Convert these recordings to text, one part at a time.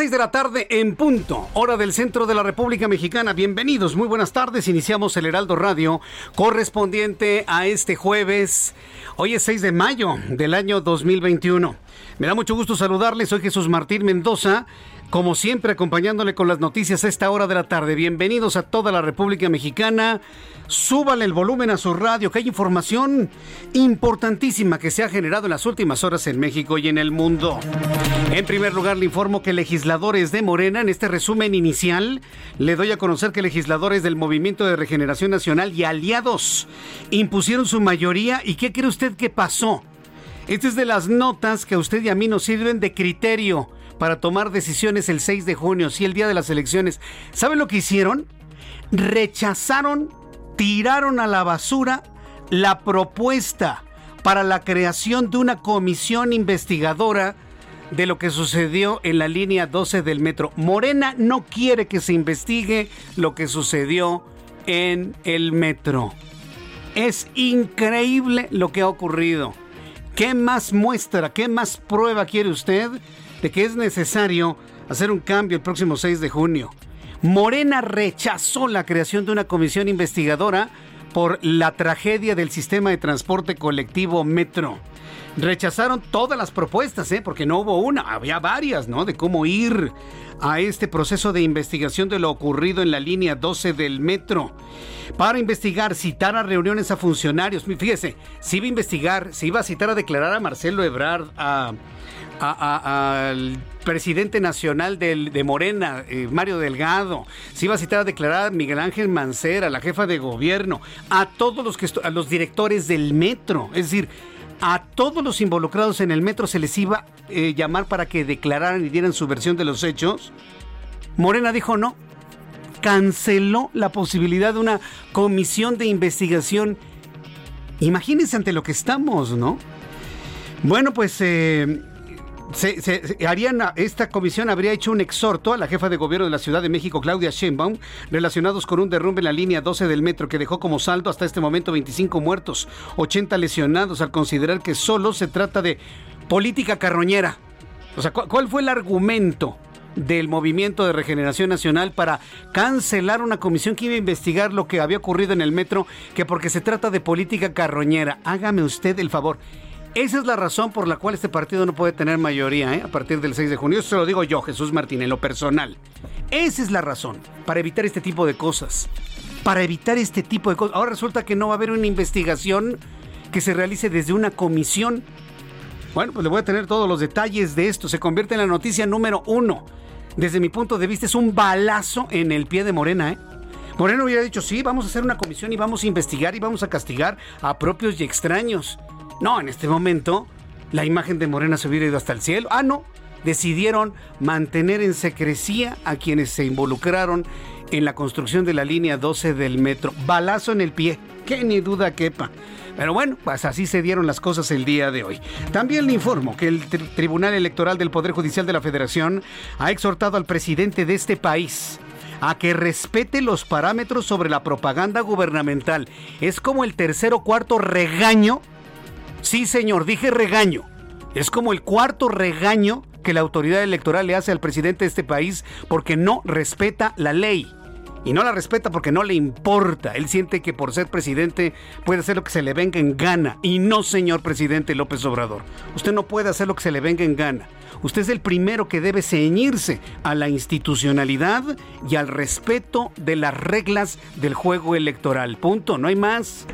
6 de la tarde en punto, hora del centro de la República Mexicana. Bienvenidos, muy buenas tardes. Iniciamos el Heraldo Radio correspondiente a este jueves. Hoy es 6 de mayo del año 2021. Me da mucho gusto saludarles. Soy Jesús Martín Mendoza como siempre, acompañándole con las noticias a esta hora de la tarde. Bienvenidos a toda la República Mexicana. Súbale el volumen a su radio, que hay información importantísima que se ha generado en las últimas horas en México y en el mundo. En primer lugar, le informo que legisladores de Morena, en este resumen inicial, le doy a conocer que legisladores del Movimiento de Regeneración Nacional y aliados impusieron su mayoría. ¿Y qué cree usted que pasó? Esta es de las notas que a usted y a mí nos sirven de criterio para tomar decisiones el 6 de junio, sí, el día de las elecciones. ¿Saben lo que hicieron? Rechazaron, tiraron a la basura la propuesta para la creación de una comisión investigadora de lo que sucedió en la línea 12 del metro. Morena no quiere que se investigue lo que sucedió en el metro. Es increíble lo que ha ocurrido. ¿Qué más muestra, qué más prueba quiere usted de que es necesario hacer un cambio el próximo 6 de junio. Morena rechazó la creación de una comisión investigadora por la tragedia del sistema de transporte colectivo Metro. Rechazaron todas las propuestas, ¿eh? porque no hubo una, había varias, ¿no? De cómo ir a este proceso de investigación de lo ocurrido en la línea 12 del metro. Para investigar, citar a reuniones a funcionarios. Fíjese, se iba a investigar, se iba a citar a declarar a Marcelo Ebrard, a al presidente nacional de Morena, eh, Mario Delgado, se iba a citar a declarar a Miguel Ángel Mancera, la jefa de gobierno, a todos los que a los directores del metro, es decir, a todos los involucrados en el metro se les iba a eh, llamar para que declararan y dieran su versión de los hechos. Morena dijo no, canceló la posibilidad de una comisión de investigación. Imagínense ante lo que estamos, ¿no? Bueno, pues eh, se, esta comisión habría hecho un exhorto a la jefa de gobierno de la Ciudad de México, Claudia Sheinbaum, relacionados con un derrumbe en la línea 12 del metro que dejó como saldo hasta este momento 25 muertos, 80 lesionados, al considerar que solo se trata de política carroñera. O sea, ¿cuál fue el argumento del Movimiento de Regeneración Nacional para cancelar una comisión que iba a investigar lo que había ocurrido en el metro, que porque se trata de política carroñera? Hágame usted el favor. Esa es la razón por la cual este partido no puede tener mayoría ¿eh? a partir del 6 de junio. Eso se lo digo yo, Jesús Martín, en lo personal. Esa es la razón para evitar este tipo de cosas. Para evitar este tipo de cosas. Ahora resulta que no va a haber una investigación que se realice desde una comisión. Bueno, pues le voy a tener todos los detalles de esto. Se convierte en la noticia número uno. Desde mi punto de vista es un balazo en el pie de Morena, ¿eh? Morena hubiera dicho, sí, vamos a hacer una comisión y vamos a investigar y vamos a castigar a propios y extraños. No, en este momento la imagen de Morena se hubiera ido hasta el cielo. Ah, no. Decidieron mantener en secrecía a quienes se involucraron en la construcción de la línea 12 del metro. Balazo en el pie, que ni duda quepa. Pero bueno, pues así se dieron las cosas el día de hoy. También le informo que el Tribunal Electoral del Poder Judicial de la Federación ha exhortado al presidente de este país a que respete los parámetros sobre la propaganda gubernamental. Es como el tercer o cuarto regaño Sí, señor, dije regaño. Es como el cuarto regaño que la autoridad electoral le hace al presidente de este país porque no respeta la ley. Y no la respeta porque no le importa. Él siente que por ser presidente puede hacer lo que se le venga en gana. Y no, señor presidente López Obrador. Usted no puede hacer lo que se le venga en gana. Usted es el primero que debe ceñirse a la institucionalidad y al respeto de las reglas del juego electoral. Punto, no hay más.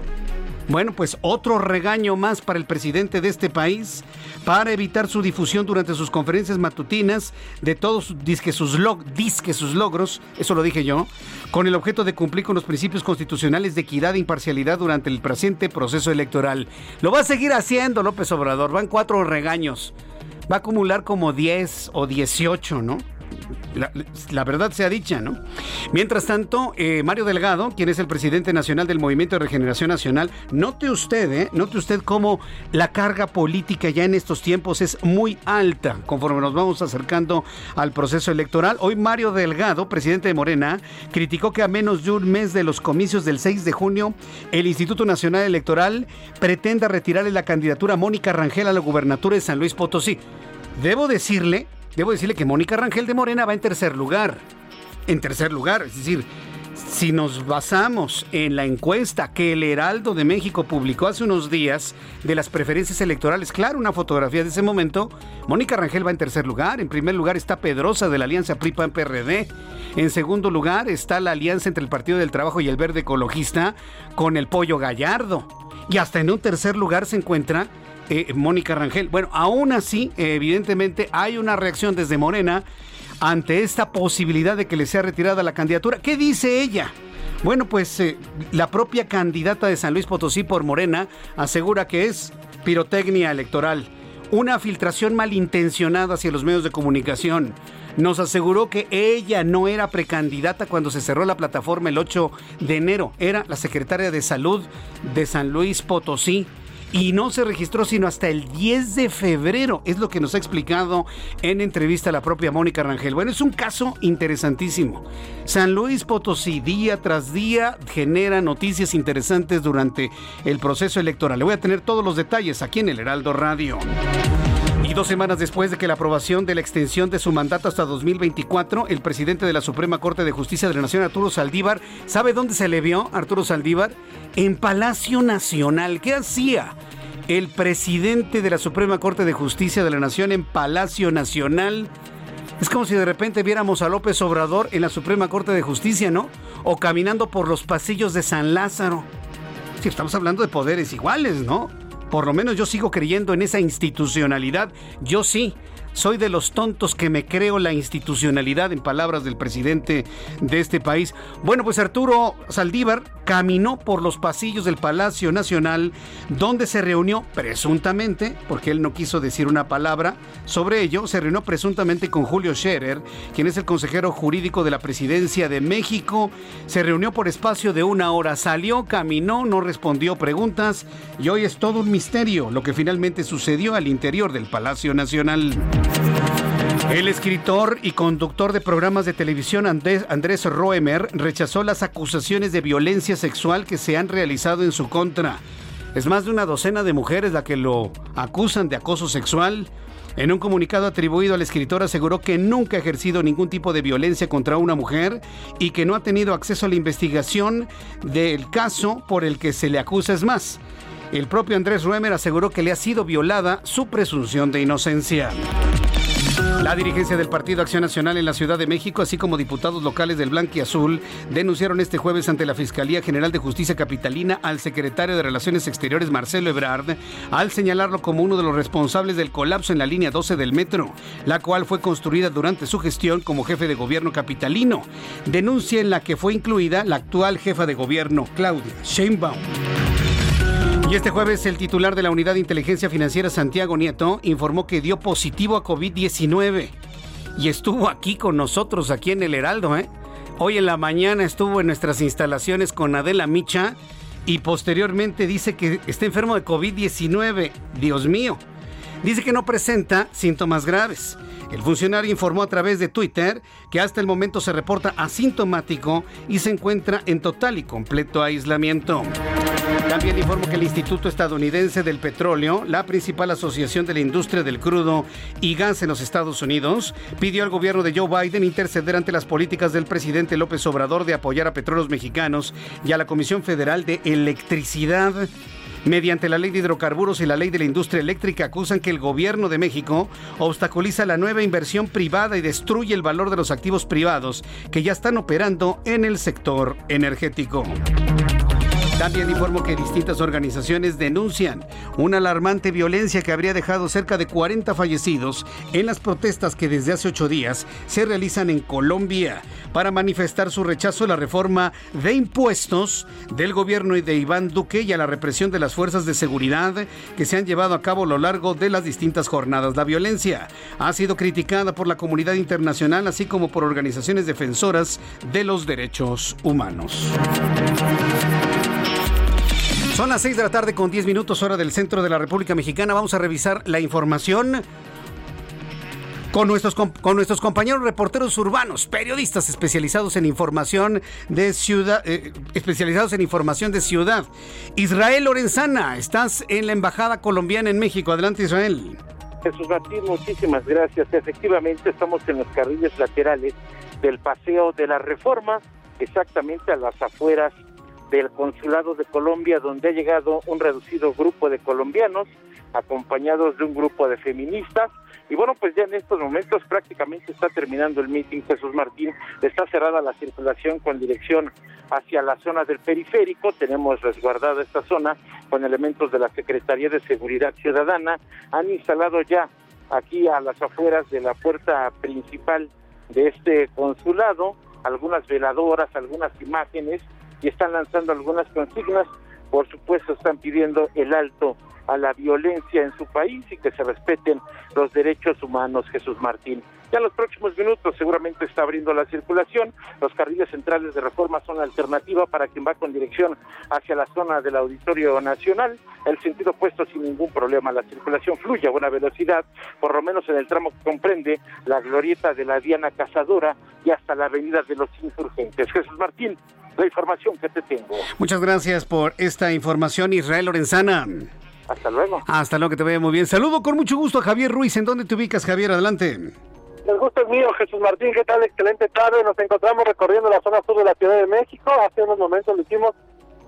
Bueno, pues otro regaño más para el presidente de este país para evitar su difusión durante sus conferencias matutinas de todos disque sus, log, disque sus logros, eso lo dije yo, con el objeto de cumplir con los principios constitucionales de equidad e imparcialidad durante el presente proceso electoral. Lo va a seguir haciendo López Obrador, van cuatro regaños. Va a acumular como 10 o 18, ¿no? La, verdad sea dicha, ¿no? Mientras tanto, eh, Mario Delgado, quien es el presidente nacional del Movimiento de Regeneración Nacional, note usted, ¿eh? Note usted cómo la carga política ya en estos tiempos es muy alta conforme nos vamos acercando al proceso electoral. Hoy Mario Delgado, presidente de Morena, criticó que a menos de un mes de los comicios del 6 de junio, el Instituto Nacional Electoral pretenda retirarle la candidatura a Mónica Rangel a la gubernatura de San Luis Potosí. Debo decirle Debo decirle que Mónica Rangel de Morena va en tercer lugar. En tercer lugar, es decir, si nos basamos en la encuesta que el Heraldo de México publicó hace unos días de las preferencias electorales, claro, una fotografía de ese momento, Mónica Rangel va en tercer lugar. En primer lugar está Pedrosa de la Alianza PRI-PAN-PRD. En segundo lugar está la alianza entre el Partido del Trabajo y el Verde Ecologista con el Pollo Gallardo. Y hasta en un tercer lugar se encuentra eh, Mónica Rangel. Bueno, aún así, evidentemente hay una reacción desde Morena ante esta posibilidad de que le sea retirada la candidatura. ¿Qué dice ella? Bueno, pues eh, la propia candidata de San Luis Potosí por Morena asegura que es pirotecnia electoral, una filtración malintencionada hacia los medios de comunicación. Nos aseguró que ella no era precandidata cuando se cerró la plataforma el 8 de enero, era la secretaria de salud de San Luis Potosí y no se registró sino hasta el 10 de febrero, es lo que nos ha explicado en entrevista la propia Mónica Rangel. Bueno, es un caso interesantísimo. San Luis Potosí día tras día genera noticias interesantes durante el proceso electoral. Le voy a tener todos los detalles aquí en el Heraldo Radio. Dos semanas después de que la aprobación de la extensión de su mandato hasta 2024, el presidente de la Suprema Corte de Justicia de la Nación, Arturo Saldívar, ¿sabe dónde se le vio Arturo Saldívar? En Palacio Nacional. ¿Qué hacía? El presidente de la Suprema Corte de Justicia de la Nación en Palacio Nacional. Es como si de repente viéramos a López Obrador en la Suprema Corte de Justicia, ¿no? O caminando por los pasillos de San Lázaro. Sí, estamos hablando de poderes iguales, ¿no? Por lo menos yo sigo creyendo en esa institucionalidad. Yo sí. Soy de los tontos que me creo la institucionalidad, en palabras del presidente de este país. Bueno, pues Arturo Saldívar caminó por los pasillos del Palacio Nacional, donde se reunió presuntamente, porque él no quiso decir una palabra sobre ello, se reunió presuntamente con Julio Scherer, quien es el consejero jurídico de la presidencia de México. Se reunió por espacio de una hora, salió, caminó, no respondió preguntas y hoy es todo un misterio lo que finalmente sucedió al interior del Palacio Nacional. El escritor y conductor de programas de televisión Andrés, Roemer rechazó las acusaciones de violencia sexual que se han realizado en su contra. Es más de una docena de mujeres la que lo acusan de acoso sexual. En un comunicado atribuido al escritor aseguró que nunca ha ejercido ningún tipo de violencia contra una mujer y que no ha tenido acceso a la investigación del caso por el que se le acusa. Es más, el propio Andrés Roemer aseguró que le ha sido violada su presunción de inocencia. La dirigencia del Partido Acción Nacional en la Ciudad de México, así como diputados locales del Blanqui Azul, denunciaron este jueves ante la Fiscalía General de Justicia Capitalina al secretario de Relaciones Exteriores, Marcelo Ebrard, al señalarlo como uno de los responsables del colapso en la línea 12 del metro, la cual fue construida durante su gestión como jefe de gobierno capitalino. Denuncia en la que fue incluida la actual jefa de gobierno, Claudia Sheinbaum. Y este jueves el titular de la Unidad de Inteligencia Financiera, Santiago Nieto, informó que dio positivo a COVID-19 y estuvo aquí con nosotros, aquí en el Heraldo. ¿eh? Hoy en la mañana estuvo en nuestras instalaciones con Adela Micha y posteriormente dice que está enfermo de COVID-19. Dios mío. Dice que no presenta síntomas graves. El funcionario informó a través de Twitter que hasta el momento se reporta asintomático y se encuentra en total y completo aislamiento. También informo que el Instituto Estadounidense del Petróleo, la principal asociación de la industria del crudo y gas en los Estados Unidos, pidió al gobierno de Joe Biden interceder ante las políticas del presidente López Obrador de apoyar a petróleos mexicanos y a la Comisión Federal de Electricidad mediante la ley de hidrocarburos y la ley de la industria eléctrica acusan que el gobierno de México obstaculiza la nueva inversión privada y destruye el valor de los activos privados que ya están operando en el sector energético. También informo que distintas organizaciones denuncian una alarmante violencia que habría dejado cerca de 40 fallecidos en las protestas que desde hace ocho días se realizan en Colombia para manifestar su rechazo a la reforma de impuestos del gobierno de Iván Duque y a la represión de las fuerzas de seguridad que se han llevado a cabo a lo largo de las distintas jornadas. La violencia ha sido criticada por la comunidad internacional así como por organizaciones defensoras de los derechos humanos. Son las 6 de la tarde con 10 minutos hora del centro de la República Mexicana. Vamos a revisar la información con nuestros, con nuestros compañeros reporteros urbanos, periodistas especializados en información de ciudad, eh, especializados en información de ciudad. Israel Lorenzana, estás en la embajada colombiana en México. Adelante, Israel. Jesús Martín, muchísimas gracias. Efectivamente, estamos en los carriles laterales del Paseo de la Reforma, exactamente a las afueras del Consulado de Colombia, donde ha llegado un reducido grupo de colombianos, acompañados de un grupo de feministas. Y bueno, pues ya en estos momentos prácticamente está terminando el meeting Jesús Martín. Está cerrada la circulación con dirección hacia la zona del periférico. Tenemos resguardada esta zona con elementos de la Secretaría de Seguridad Ciudadana. Han instalado ya aquí a las afueras de la puerta principal de este consulado algunas veladoras, algunas imágenes están lanzando algunas consignas. Por supuesto, están pidiendo el alto a la violencia en su país y que se respeten los derechos humanos, Jesús Martín. Ya los próximos minutos seguramente está abriendo la circulación. Los carriles centrales de reforma son la alternativa para quien va con dirección hacia la zona del Auditorio Nacional. El sentido opuesto sin ningún problema. La circulación fluye a buena velocidad, por lo menos en el tramo que comprende la glorieta de la Diana Cazadora y hasta la avenida de los Insurgentes. Jesús Martín, la información que te tengo. Muchas gracias por esta información, Israel Lorenzana. Hasta luego. Hasta luego, que te vaya muy bien. Saludo con mucho gusto a Javier Ruiz. ¿En dónde te ubicas, Javier? Adelante. El gusto es mío, Jesús Martín. ¿Qué tal? Excelente tarde. Nos encontramos recorriendo la zona sur de la Ciudad de México. Hace unos momentos lo hicimos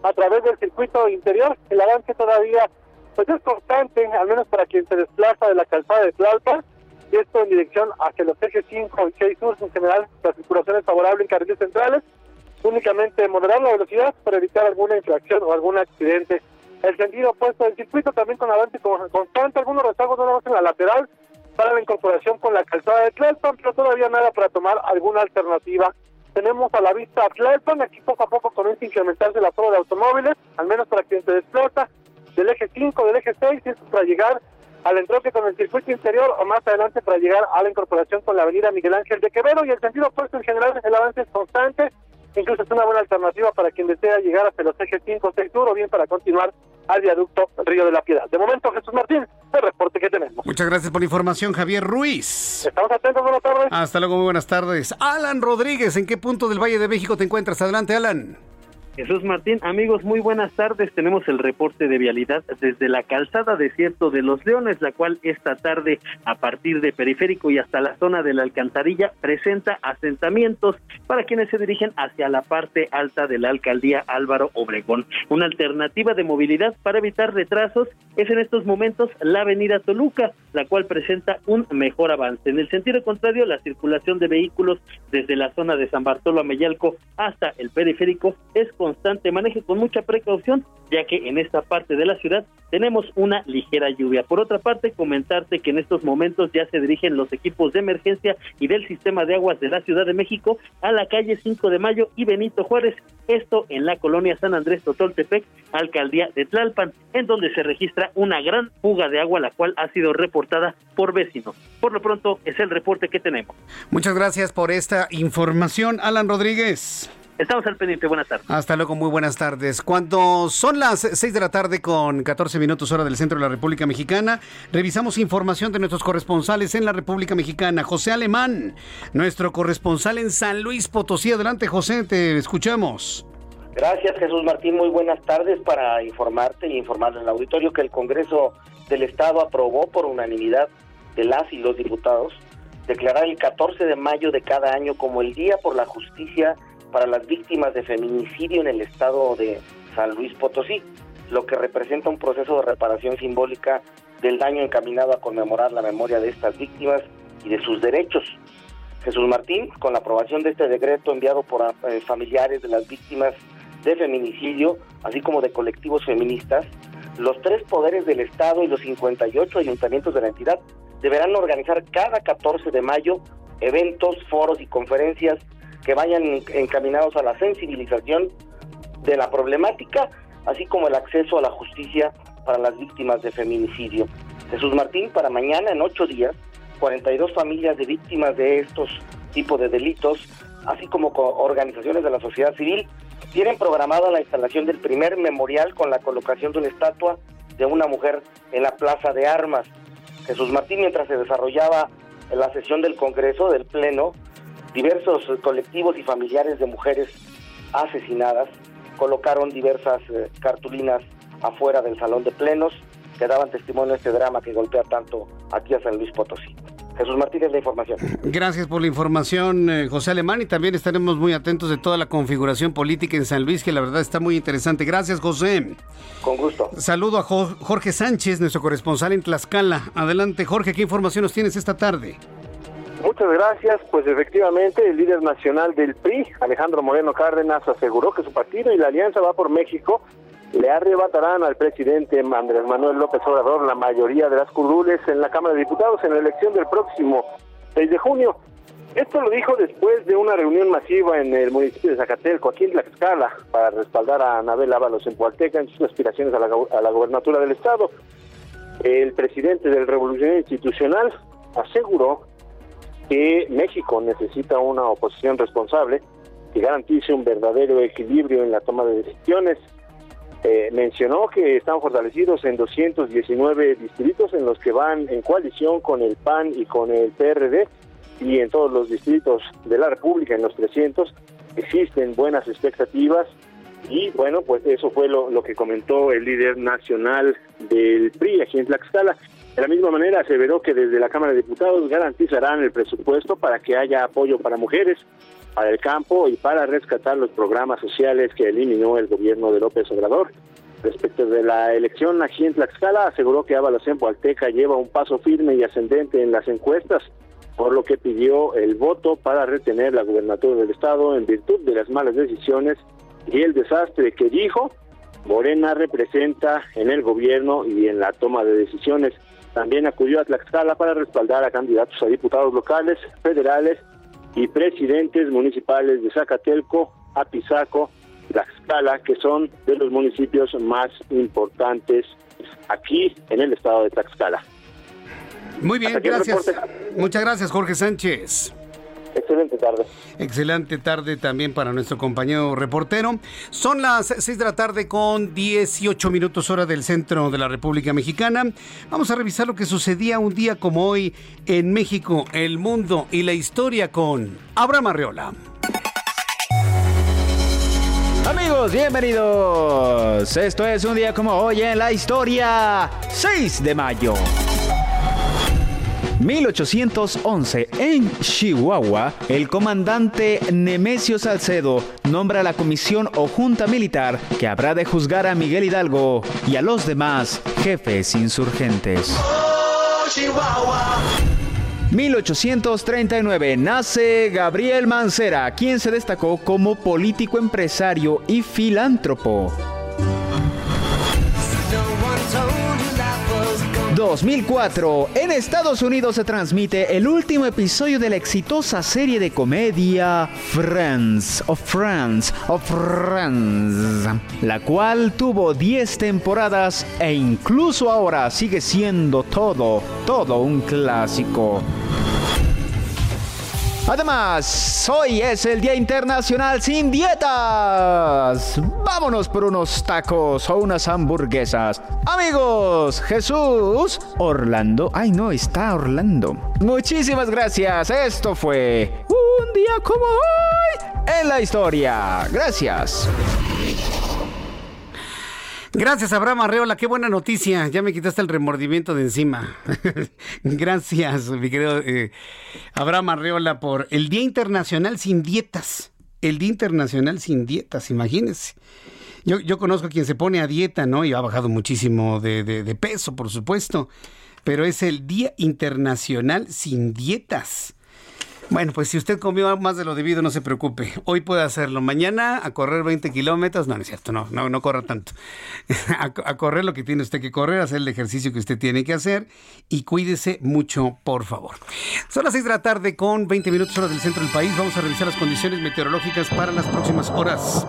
a través del circuito interior. El avance todavía pues es constante, al menos para quien se desplaza de la calzada de Tlalpan. Y esto en dirección hacia los ejes 5 y 6 sur. En general, la circulación es favorable en carriles centrales. Únicamente moderar la velocidad para evitar alguna infracción o algún accidente el sentido opuesto del circuito, también con avance constante, algunos rezagos nada más en la lateral para la incorporación con la calzada de Tlalpan, pero todavía nada para tomar alguna alternativa. Tenemos a la vista a Tlalpan, aquí poco a poco comienza a incrementarse la zona de automóviles, al menos para quien se desplaza del eje 5, del eje 6, y esto para llegar al entroque con el circuito interior o más adelante para llegar a la incorporación con la avenida Miguel Ángel de Quevedo y el sentido opuesto en general el avance es constante, incluso es una buena alternativa para quien desea llegar hasta los ejes 5 6 sur o bien para continuar al viaducto Río de la Piedad. De momento, Jesús Martín, el reporte que tenemos. Muchas gracias por la información, Javier Ruiz. Estamos atentos, buenas tardes. Hasta luego, muy buenas tardes. Alan Rodríguez, ¿en qué punto del Valle de México te encuentras? Adelante, Alan. Jesús Martín, amigos, muy buenas tardes. Tenemos el reporte de vialidad desde la calzada Desierto de los Leones, la cual esta tarde, a partir de Periférico y hasta la zona de la Alcantarilla, presenta asentamientos para quienes se dirigen hacia la parte alta de la alcaldía Álvaro Obregón. Una alternativa de movilidad para evitar retrasos es en estos momentos la avenida Toluca, la cual presenta un mejor avance. En el sentido contrario, la circulación de vehículos desde la zona de San Bartolo a Meyalco hasta el periférico es con constante, maneje con mucha precaución, ya que en esta parte de la ciudad tenemos una ligera lluvia. Por otra parte, comentarte que en estos momentos ya se dirigen los equipos de emergencia y del sistema de aguas de la Ciudad de México a la calle 5 de Mayo y Benito Juárez, esto en la colonia San Andrés Totoltepec, alcaldía de Tlalpan, en donde se registra una gran fuga de agua, la cual ha sido reportada por vecinos. Por lo pronto, es el reporte que tenemos. Muchas gracias por esta información, Alan Rodríguez. Estamos al pendiente. Buenas tardes. Hasta luego, muy buenas tardes. Cuando son las 6 de la tarde con 14 minutos hora del centro de la República Mexicana, revisamos información de nuestros corresponsales en la República Mexicana. José Alemán, nuestro corresponsal en San Luis Potosí. Adelante, José, te escuchamos. Gracias Jesús Martín, muy buenas tardes para informarte y informarle al auditorio que el Congreso del Estado aprobó por unanimidad de las y los diputados declarar el 14 de mayo de cada año como el Día por la Justicia para las Víctimas de Feminicidio en el Estado de San Luis Potosí, lo que representa un proceso de reparación simbólica del daño encaminado a conmemorar la memoria de estas víctimas y de sus derechos. Jesús Martín, con la aprobación de este decreto enviado por eh, familiares de las víctimas de feminicidio, así como de colectivos feministas, los tres poderes del Estado y los 58 ayuntamientos de la entidad deberán organizar cada 14 de mayo eventos, foros y conferencias que vayan encaminados a la sensibilización de la problemática, así como el acceso a la justicia para las víctimas de feminicidio. Jesús Martín, para mañana, en ocho días, 42 familias de víctimas de estos tipos de delitos, así como organizaciones de la sociedad civil, tienen programada la instalación del primer memorial con la colocación de una estatua de una mujer en la Plaza de Armas. Jesús Martín, mientras se desarrollaba la sesión del Congreso, del Pleno, diversos colectivos y familiares de mujeres asesinadas colocaron diversas eh, cartulinas afuera del salón de plenos que daban testimonio de este drama que golpea tanto aquí a San Luis Potosí. Jesús Martínez, la información. Gracias por la información, eh, José Alemán, y también estaremos muy atentos de toda la configuración política en San Luis, que la verdad está muy interesante. Gracias, José. Con gusto. Saludo a Jorge Sánchez, nuestro corresponsal en Tlaxcala. Adelante, Jorge, ¿qué información nos tienes esta tarde? Muchas gracias. Pues efectivamente, el líder nacional del PRI, Alejandro Moreno Cárdenas, aseguró que su partido y la Alianza va por México le arrebatarán al presidente Andrés Manuel López Obrador la mayoría de las curules en la Cámara de Diputados en la elección del próximo 6 de junio. Esto lo dijo después de una reunión masiva en el municipio de Zacatelco, aquí en Tlaxcala, para respaldar a Anabel Ábalos en Pualteca en sus aspiraciones a la, a la gobernatura del Estado. El presidente del Revolución Institucional aseguró que México necesita una oposición responsable que garantice un verdadero equilibrio en la toma de decisiones eh, mencionó que están fortalecidos en 219 distritos en los que van en coalición con el PAN y con el PRD y en todos los distritos de la República, en los 300, existen buenas expectativas y bueno, pues eso fue lo, lo que comentó el líder nacional del PRI aquí en Tlaxcala. De la misma manera, aseveró que desde la Cámara de Diputados garantizarán el presupuesto para que haya apoyo para mujeres, para el campo y para rescatar los programas sociales que eliminó el gobierno de López Obrador. Respecto de la elección aquí en Tlaxcala, aseguró que Ábalos en Pualteca lleva un paso firme y ascendente en las encuestas, por lo que pidió el voto para retener la gubernatura del Estado en virtud de las malas decisiones y el desastre que dijo Morena representa en el gobierno y en la toma de decisiones. También acudió a Tlaxcala para respaldar a candidatos a diputados locales, federales y presidentes municipales de Zacatelco, Apizaco, Tlaxcala, que son de los municipios más importantes aquí en el estado de Tlaxcala. Muy bien, gracias. Muchas gracias, Jorge Sánchez. Excelente tarde. Excelente tarde también para nuestro compañero reportero. Son las 6 de la tarde con 18 minutos hora del centro de la República Mexicana. Vamos a revisar lo que sucedía un día como hoy en México, el mundo y la historia con Abraham Arreola. Amigos, bienvenidos. Esto es un día como hoy en la historia. 6 de mayo. 1811, en Chihuahua, el comandante Nemesio Salcedo nombra la comisión o junta militar que habrá de juzgar a Miguel Hidalgo y a los demás jefes insurgentes. 1839 nace Gabriel Mancera, quien se destacó como político empresario y filántropo. 2004, en Estados Unidos se transmite el último episodio de la exitosa serie de comedia Friends of Friends of Friends, la cual tuvo 10 temporadas e incluso ahora sigue siendo todo, todo un clásico. Además, hoy es el Día Internacional sin dietas. Vámonos por unos tacos o unas hamburguesas. Amigos, Jesús, Orlando. Ay, no, está Orlando. Muchísimas gracias. Esto fue un día como hoy en la historia. Gracias. Gracias, Abraham Arreola. Qué buena noticia. Ya me quitaste el remordimiento de encima. Gracias, mi querido eh, Abraham Arreola, por el Día Internacional sin Dietas. El Día Internacional sin Dietas, imagínense. Yo, yo conozco a quien se pone a dieta, ¿no? Y ha bajado muchísimo de, de peso, por supuesto. Pero es el Día Internacional sin Dietas. Bueno, pues si usted comió más de lo debido, no se preocupe. Hoy puede hacerlo. Mañana a correr 20 kilómetros. No, no es cierto, no, no, no corra tanto. a, correr lo que tiene usted que correr, hacer el ejercicio que usted tiene que hacer y cuídese mucho, por favor. Son las 6 de la tarde con 20 minutos hora del centro del país. Vamos a revisar las condiciones meteorológicas para las próximas horas.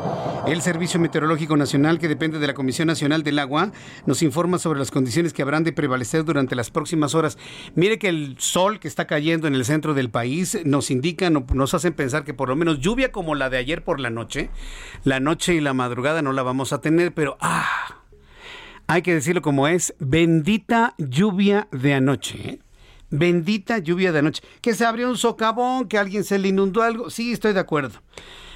El Servicio Meteorológico Nacional, que depende de la Comisión Nacional del Agua, nos informa sobre las condiciones que habrán de prevalecer durante las próximas horas. Mire que el sol que está cayendo en el centro del país nos indican, nos hacen pensar que por lo menos lluvia como la de ayer por la noche, la noche y la madrugada no la vamos a tener, pero ah, hay que decirlo como es, bendita lluvia de anoche. ¿eh? Bendita lluvia de anoche. Que se abrió un socavón, que alguien se le inundó algo. Sí, estoy de acuerdo.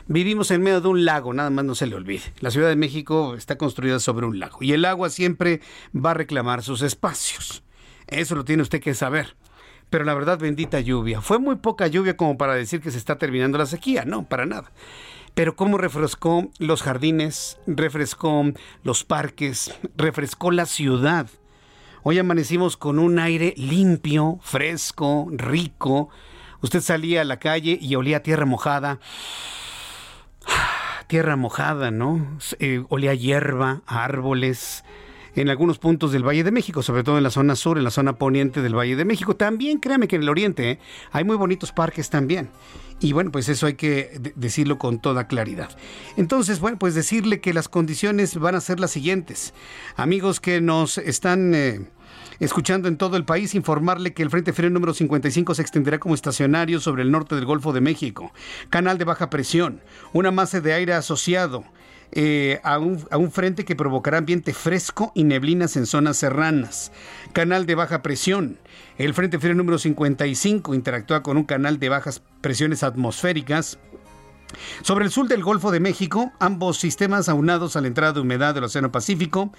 Vivimos en medio de un lago, nada más no se le olvide. La Ciudad de México está construida sobre un lago y el agua siempre va a reclamar sus espacios. Eso lo tiene usted que saber pero la verdad bendita lluvia. Fue muy poca lluvia como para decir que se está terminando la sequía, no, para nada. Pero cómo refrescó los jardines, refrescó los parques, refrescó la ciudad. Hoy amanecimos con un aire limpio, fresco, rico. Usted salía a la calle y olía tierra mojada. Tierra mojada, ¿no? Eh, olía hierba, árboles, en algunos puntos del Valle de México, sobre todo en la zona sur, en la zona poniente del Valle de México. También créame que en el oriente ¿eh? hay muy bonitos parques también. Y bueno, pues eso hay que decirlo con toda claridad. Entonces, bueno, pues decirle que las condiciones van a ser las siguientes. Amigos que nos están... Eh, escuchando en todo el país, informarle que el Frente Frío número 55 se extenderá como estacionario sobre el norte del Golfo de México. Canal de baja presión, una masa de aire asociado, eh, a, un, a, un, frente que provocará ambiente fresco y neblinas en zonas serranas. Canal de baja presión. El Frente Frío número 55 interactúa con un canal de bajas presiones atmosféricas sobre el sur del Golfo de México, ambos sistemas aunados a la entrada de humedad del Océano Pacífico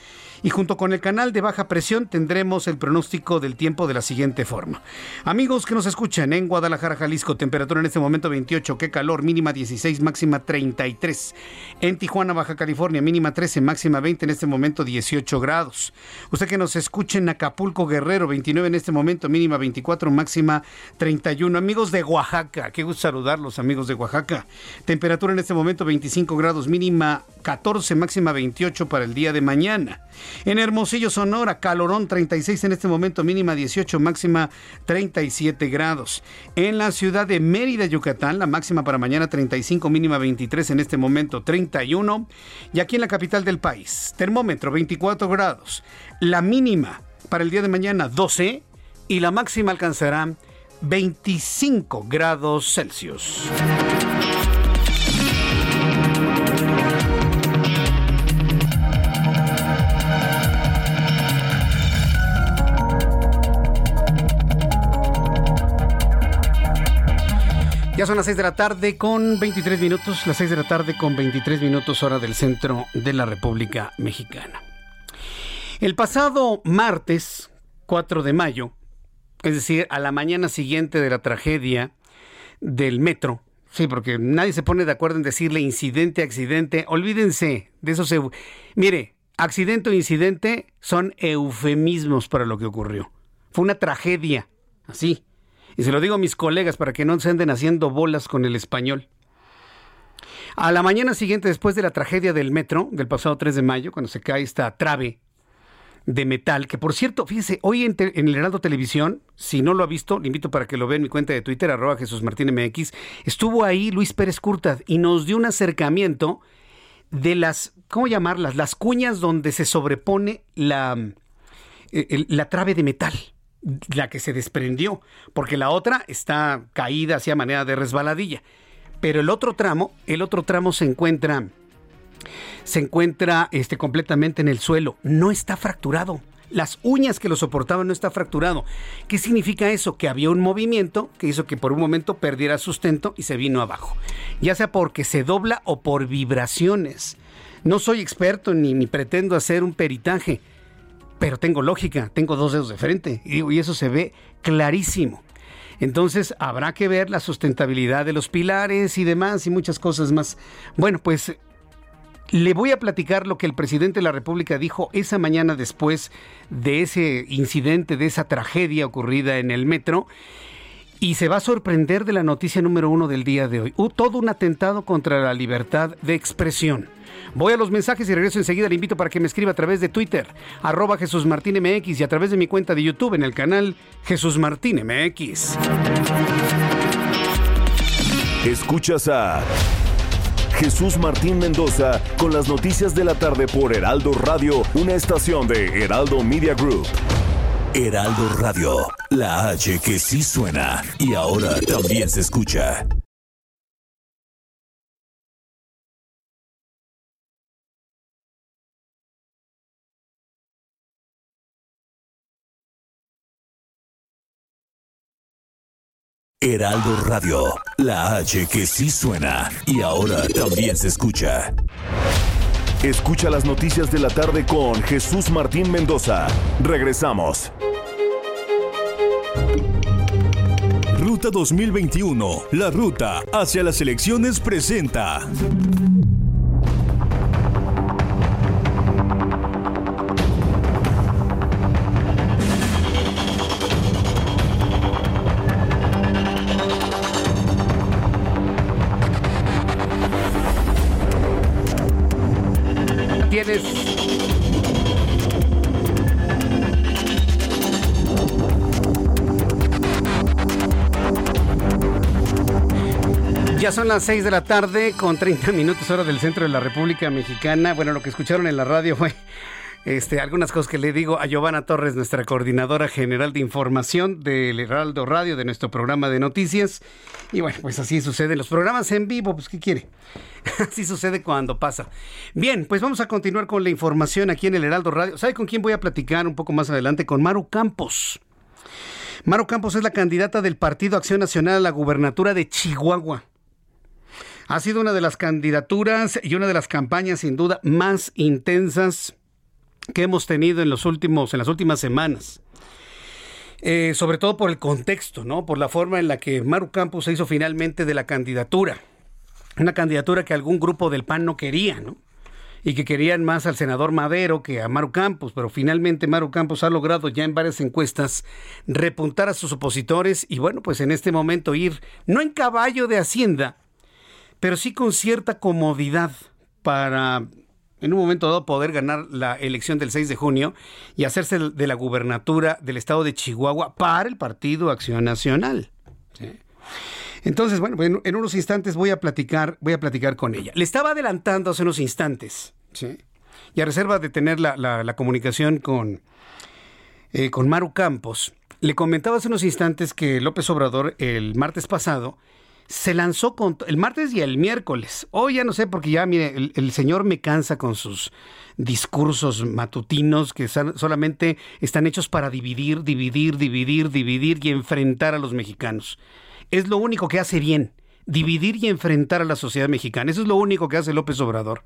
y junto con el canal de baja presión tendremos el pronóstico del tiempo de la siguiente forma. Amigos que nos escuchan en Guadalajara, Jalisco, temperatura en este momento 28, qué calor, mínima 16, máxima 33. En Tijuana, Baja California, mínima 13, máxima 20, en este momento 18 grados. Usted que nos escucha en Acapulco, Guerrero, 29 en este momento, mínima 24, máxima 31. Amigos de Oaxaca, qué gusto saludarlos, amigos de Oaxaca. Temperatura en este momento 25 grados, mínima 14, máxima 28 para el día de mañana. En Hermosillo, Sonora, calorón 36 en este momento, mínima 18, máxima 37 grados. En la ciudad de Mérida, Yucatán, la máxima para mañana 35, mínima 23 en este momento 31. Y aquí en la capital del país, termómetro 24 grados. La mínima para el día de mañana 12 y la máxima alcanzará 25 grados Celsius. Son las 6 de la tarde con 23 minutos, las 6 de la tarde con 23 minutos hora del centro de la República Mexicana. El pasado martes 4 de mayo, es decir, a la mañana siguiente de la tragedia del metro, sí, porque nadie se pone de acuerdo en decirle incidente, accidente, olvídense de eso. Mire, accidente o incidente son eufemismos para lo que ocurrió. Fue una tragedia, así y se lo digo a mis colegas para que no se anden haciendo bolas con el español. A la mañana siguiente, después de la tragedia del metro, del pasado 3 de mayo, cuando se cae esta trave de metal, que por cierto, fíjese, hoy en, el Heraldo Televisión, si no lo ha visto, le invito para que lo vea en mi cuenta de Twitter, arroba Jesús MX, estuvo ahí Luis Pérez Curtad y nos dio un acercamiento de las, ¿cómo llamarlas? Las cuñas donde se sobrepone la, eh, la trave de metal la que se desprendió, porque la otra está caída hacia manera de resbaladilla. Pero el otro tramo, el otro tramo se encuentra se encuentra este completamente en el suelo, no está fracturado. Las uñas que lo soportaban no está fracturado. ¿Qué significa eso? Que había un movimiento que hizo que por un momento perdiera sustento y se vino abajo. Ya sea porque se dobla o por vibraciones No soy experto ni, ni pretendo hacer un peritaje, pero tengo lógica, tengo dos dedos de frente y, eso se ve clarísimo. Entonces habrá que ver la sustentabilidad de los pilares y demás y muchas cosas más. Bueno, pues le voy a platicar lo que el presidente de la República dijo esa mañana después de ese incidente, de esa tragedia ocurrida en el metro. Y se va a sorprender de la noticia número uno del día de hoy. todo un atentado contra la libertad de expresión. Voy a los mensajes y regreso enseguida. Le invito para que me escriba a través de Twitter, arroba Jesús Martín MX y a través de mi cuenta de YouTube en el canal Jesús Martín MX. Escuchas a Jesús Martín Mendoza con las noticias de la tarde por Heraldo Radio, una estación de Heraldo Media Group. Heraldo Radio, la H que sí suena y ahora también se escucha. Heraldo Radio, la H que sí suena y ahora también se escucha. Escucha las noticias de la tarde con Jesús Martín Mendoza. Regresamos. Ruta 2021, la ruta hacia las elecciones presenta. Son las 6 de la tarde con 30 minutos hora del centro de la República Mexicana. Bueno, lo que escucharon en la radio fue este, algunas cosas que le digo a Giovanna Torres, nuestra coordinadora general de información del Heraldo Radio, de nuestro programa de noticias. Y bueno, pues así sucede. Los programas en vivo, pues ¿qué quiere? así sucede cuando pasa. Bien, pues vamos a continuar con la información aquí en el Heraldo Radio. ¿Sabe con quién voy a platicar un poco más adelante? Con Maru Campos. Maru Campos es la candidata del Partido Acción Nacional a la gubernatura de Chihuahua. Ha sido una de las candidaturas y una de las campañas sin duda más intensas que hemos tenido en los últimos, en las últimas semanas. Eh, sobre todo por el contexto, ¿no? Por la forma en la que Maru Campos se hizo finalmente de la candidatura. Una candidatura que algún grupo del PAN no quería, ¿no? Y que querían más al senador Madero que a Maru Campos, pero finalmente Maru Campos ha logrado ya en varias encuestas repuntar a sus opositores y bueno, pues en este momento ir no en caballo de Hacienda, pero sí con cierta comodidad para en un momento dado poder ganar la elección del 6 de junio y hacerse de la gubernatura del estado de Chihuahua para el Partido Acción Nacional. Entonces, bueno, en, unos instantes voy a platicar, voy a platicar con ella. Le estaba adelantando hace unos instantes, y a reserva de tener la, comunicación con, eh, con Maru Campos, le comentaba hace unos instantes que López Obrador el martes pasado se lanzó con el martes y el miércoles. Hoy ya no sé porque ya mire, el, señor me cansa con sus discursos matutinos que solamente están hechos para dividir, dividir, dividir, dividir y enfrentar a los mexicanos. Es lo único que hace bien, dividir y enfrentar a la sociedad mexicana. Eso es lo único que hace López Obrador.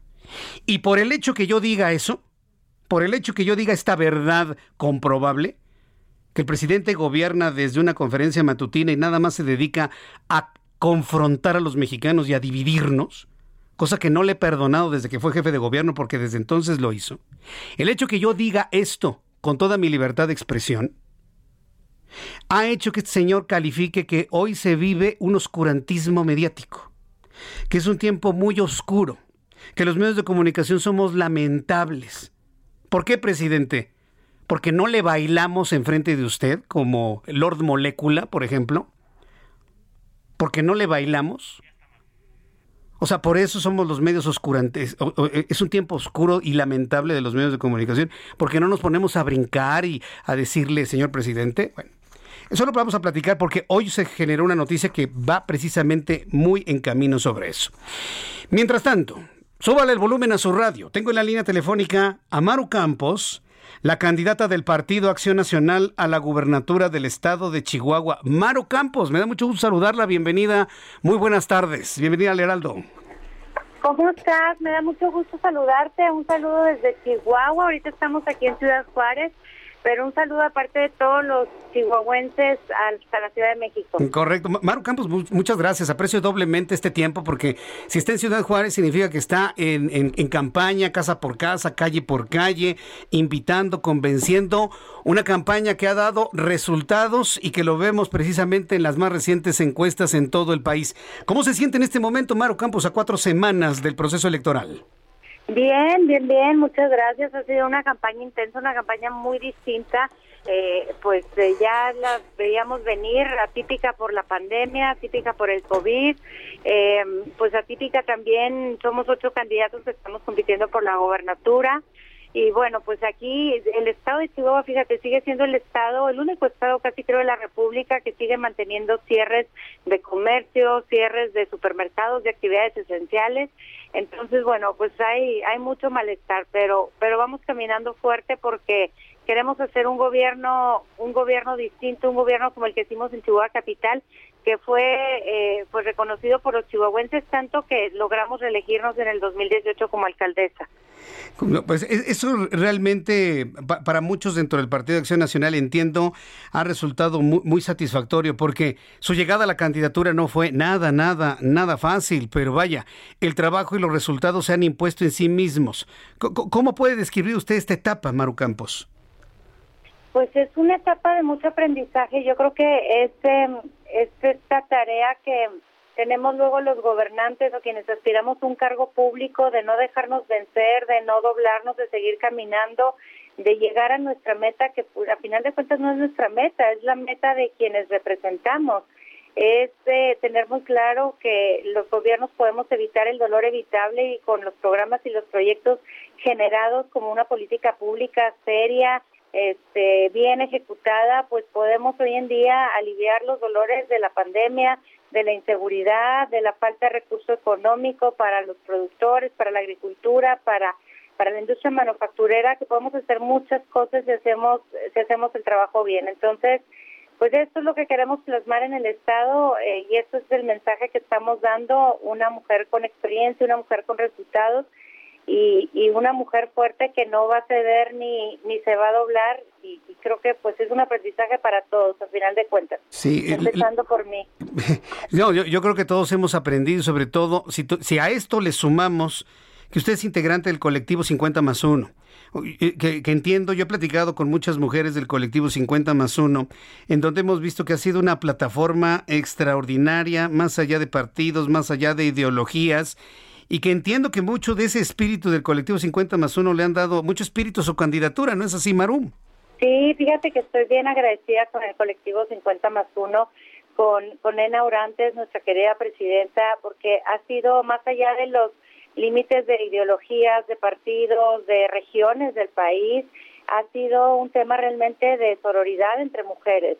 Y por el hecho que yo diga eso, por el hecho que yo diga esta verdad comprobable, que el presidente gobierna desde una conferencia matutina y nada más se dedica a confrontar a los mexicanos y a dividirnos, cosa que no le he perdonado desde que fue jefe de gobierno porque desde entonces lo hizo. El hecho que yo diga esto con toda mi libertad de expresión ha hecho que este señor califique que hoy se vive un oscurantismo mediático, que es un tiempo muy oscuro, que los medios de comunicación somos lamentables. ¿Por qué, presidente? Porque no le bailamos enfrente de usted como Lord Molécula, por ejemplo porque no le bailamos. O sea, por eso somos los medios oscurantes. Eh, es un tiempo oscuro y lamentable de los medios de comunicación, porque no nos ponemos a brincar y a decirle, señor presidente. Bueno, eso lo vamos a platicar porque hoy se generó una noticia que va precisamente muy en camino sobre eso. Mientras tanto, súbale el volumen a su radio. Tengo en la línea telefónica a Maru Campos la candidata del Partido Acción Nacional a la gubernatura del estado de Chihuahua, Maro Campos. Me da mucho gusto saludarla. Bienvenida. Muy buenas tardes. Bienvenida al Heraldo. ¿Cómo estás? Me da mucho gusto saludarte. Un saludo desde Chihuahua. Ahorita estamos aquí en Ciudad Juárez pero un saludo aparte de todos los chihuahuenses hasta la Ciudad de México. Correcto. Maru Campos, muchas gracias. Aprecio doblemente este tiempo porque si está en Ciudad Juárez significa que está en, en, campaña, casa por casa, calle por calle, invitando, convenciendo. Una campaña que ha dado resultados y que lo vemos precisamente en las más recientes encuestas en todo el país. ¿Cómo se siente en este momento, Maru Campos, a cuatro semanas del proceso electoral? Bien, bien, bien, muchas gracias. Ha sido una campaña intensa, una campaña muy distinta. Eh, pues eh, ya la veíamos venir, atípica por la pandemia, atípica por el COVID, eh, pues atípica también, somos ocho candidatos que estamos compitiendo por la gobernatura. Y bueno, pues aquí el estado de Chihuahua, fíjate, sigue siendo el estado, el único estado casi creo de la República que sigue manteniendo cierres de comercio, cierres de supermercados, de actividades esenciales. Entonces, bueno, pues hay hay mucho malestar, pero pero vamos caminando fuerte porque queremos hacer un gobierno un gobierno distinto, un gobierno como el que hicimos en Chihuahua capital, que fue eh, pues reconocido por los chihuahuenses tanto que logramos reelegirnos en el 2018 como alcaldesa. Pues e, eso realmente para muchos dentro del Partido de Acción Nacional entiendo ha resultado muy, satisfactorio porque su llegada a la candidatura no fue nada, nada, nada fácil, pero vaya, el trabajo y los resultados se han impuesto en sí mismos. ¿Cómo puede describir usted esta etapa, Maru Campos? Pues es una etapa de mucho aprendizaje. Yo creo que es, es esta tarea que tenemos luego los gobernantes o quienes aspiramos un cargo público de no dejarnos vencer, de no doblarnos, de seguir caminando, de llegar a nuestra meta, que a final de cuentas no es nuestra meta, es la meta de quienes representamos. Es tener muy claro que los gobiernos podemos evitar el dolor evitable y con los programas y los proyectos generados como una política pública seria, este, bien ejecutada, pues podemos hoy en día aliviar los dolores de la pandemia, de la inseguridad, de la falta de recurso económico para los productores, para la agricultura, para para la industria manufacturera, que podemos hacer muchas cosas si hacemos si hacemos el trabajo bien. Entonces, pues esto es lo que queremos plasmar en el Estado eh, y esto es el mensaje que estamos dando, una mujer con experiencia, una mujer con resultados y, y una mujer fuerte que no va a ceder ni, ni se va a doblar y, creo que pues es un aprendizaje para todos al final de cuentas. Sí, empezando por mí. No, yo, yo creo que todos hemos aprendido, sobre todo si, si a esto le sumamos que usted es integrante del colectivo 50 más 1. Que, que, entiendo, yo he platicado con muchas mujeres del colectivo 50 más 1, en donde hemos visto que ha sido una plataforma extraordinaria, más allá de partidos, más allá de ideologías, y que entiendo que mucho de ese espíritu del colectivo 50 más 1 le han dado mucho espíritu a su candidatura, ¿no es así, Marum? Sí, fíjate que estoy bien agradecida con el colectivo 50 más 1, con, con Ena Urantes, nuestra querida presidenta, porque ha sido más allá de los límites de ideologías, de partidos, de regiones del país, ha sido un tema realmente de sororidad entre mujeres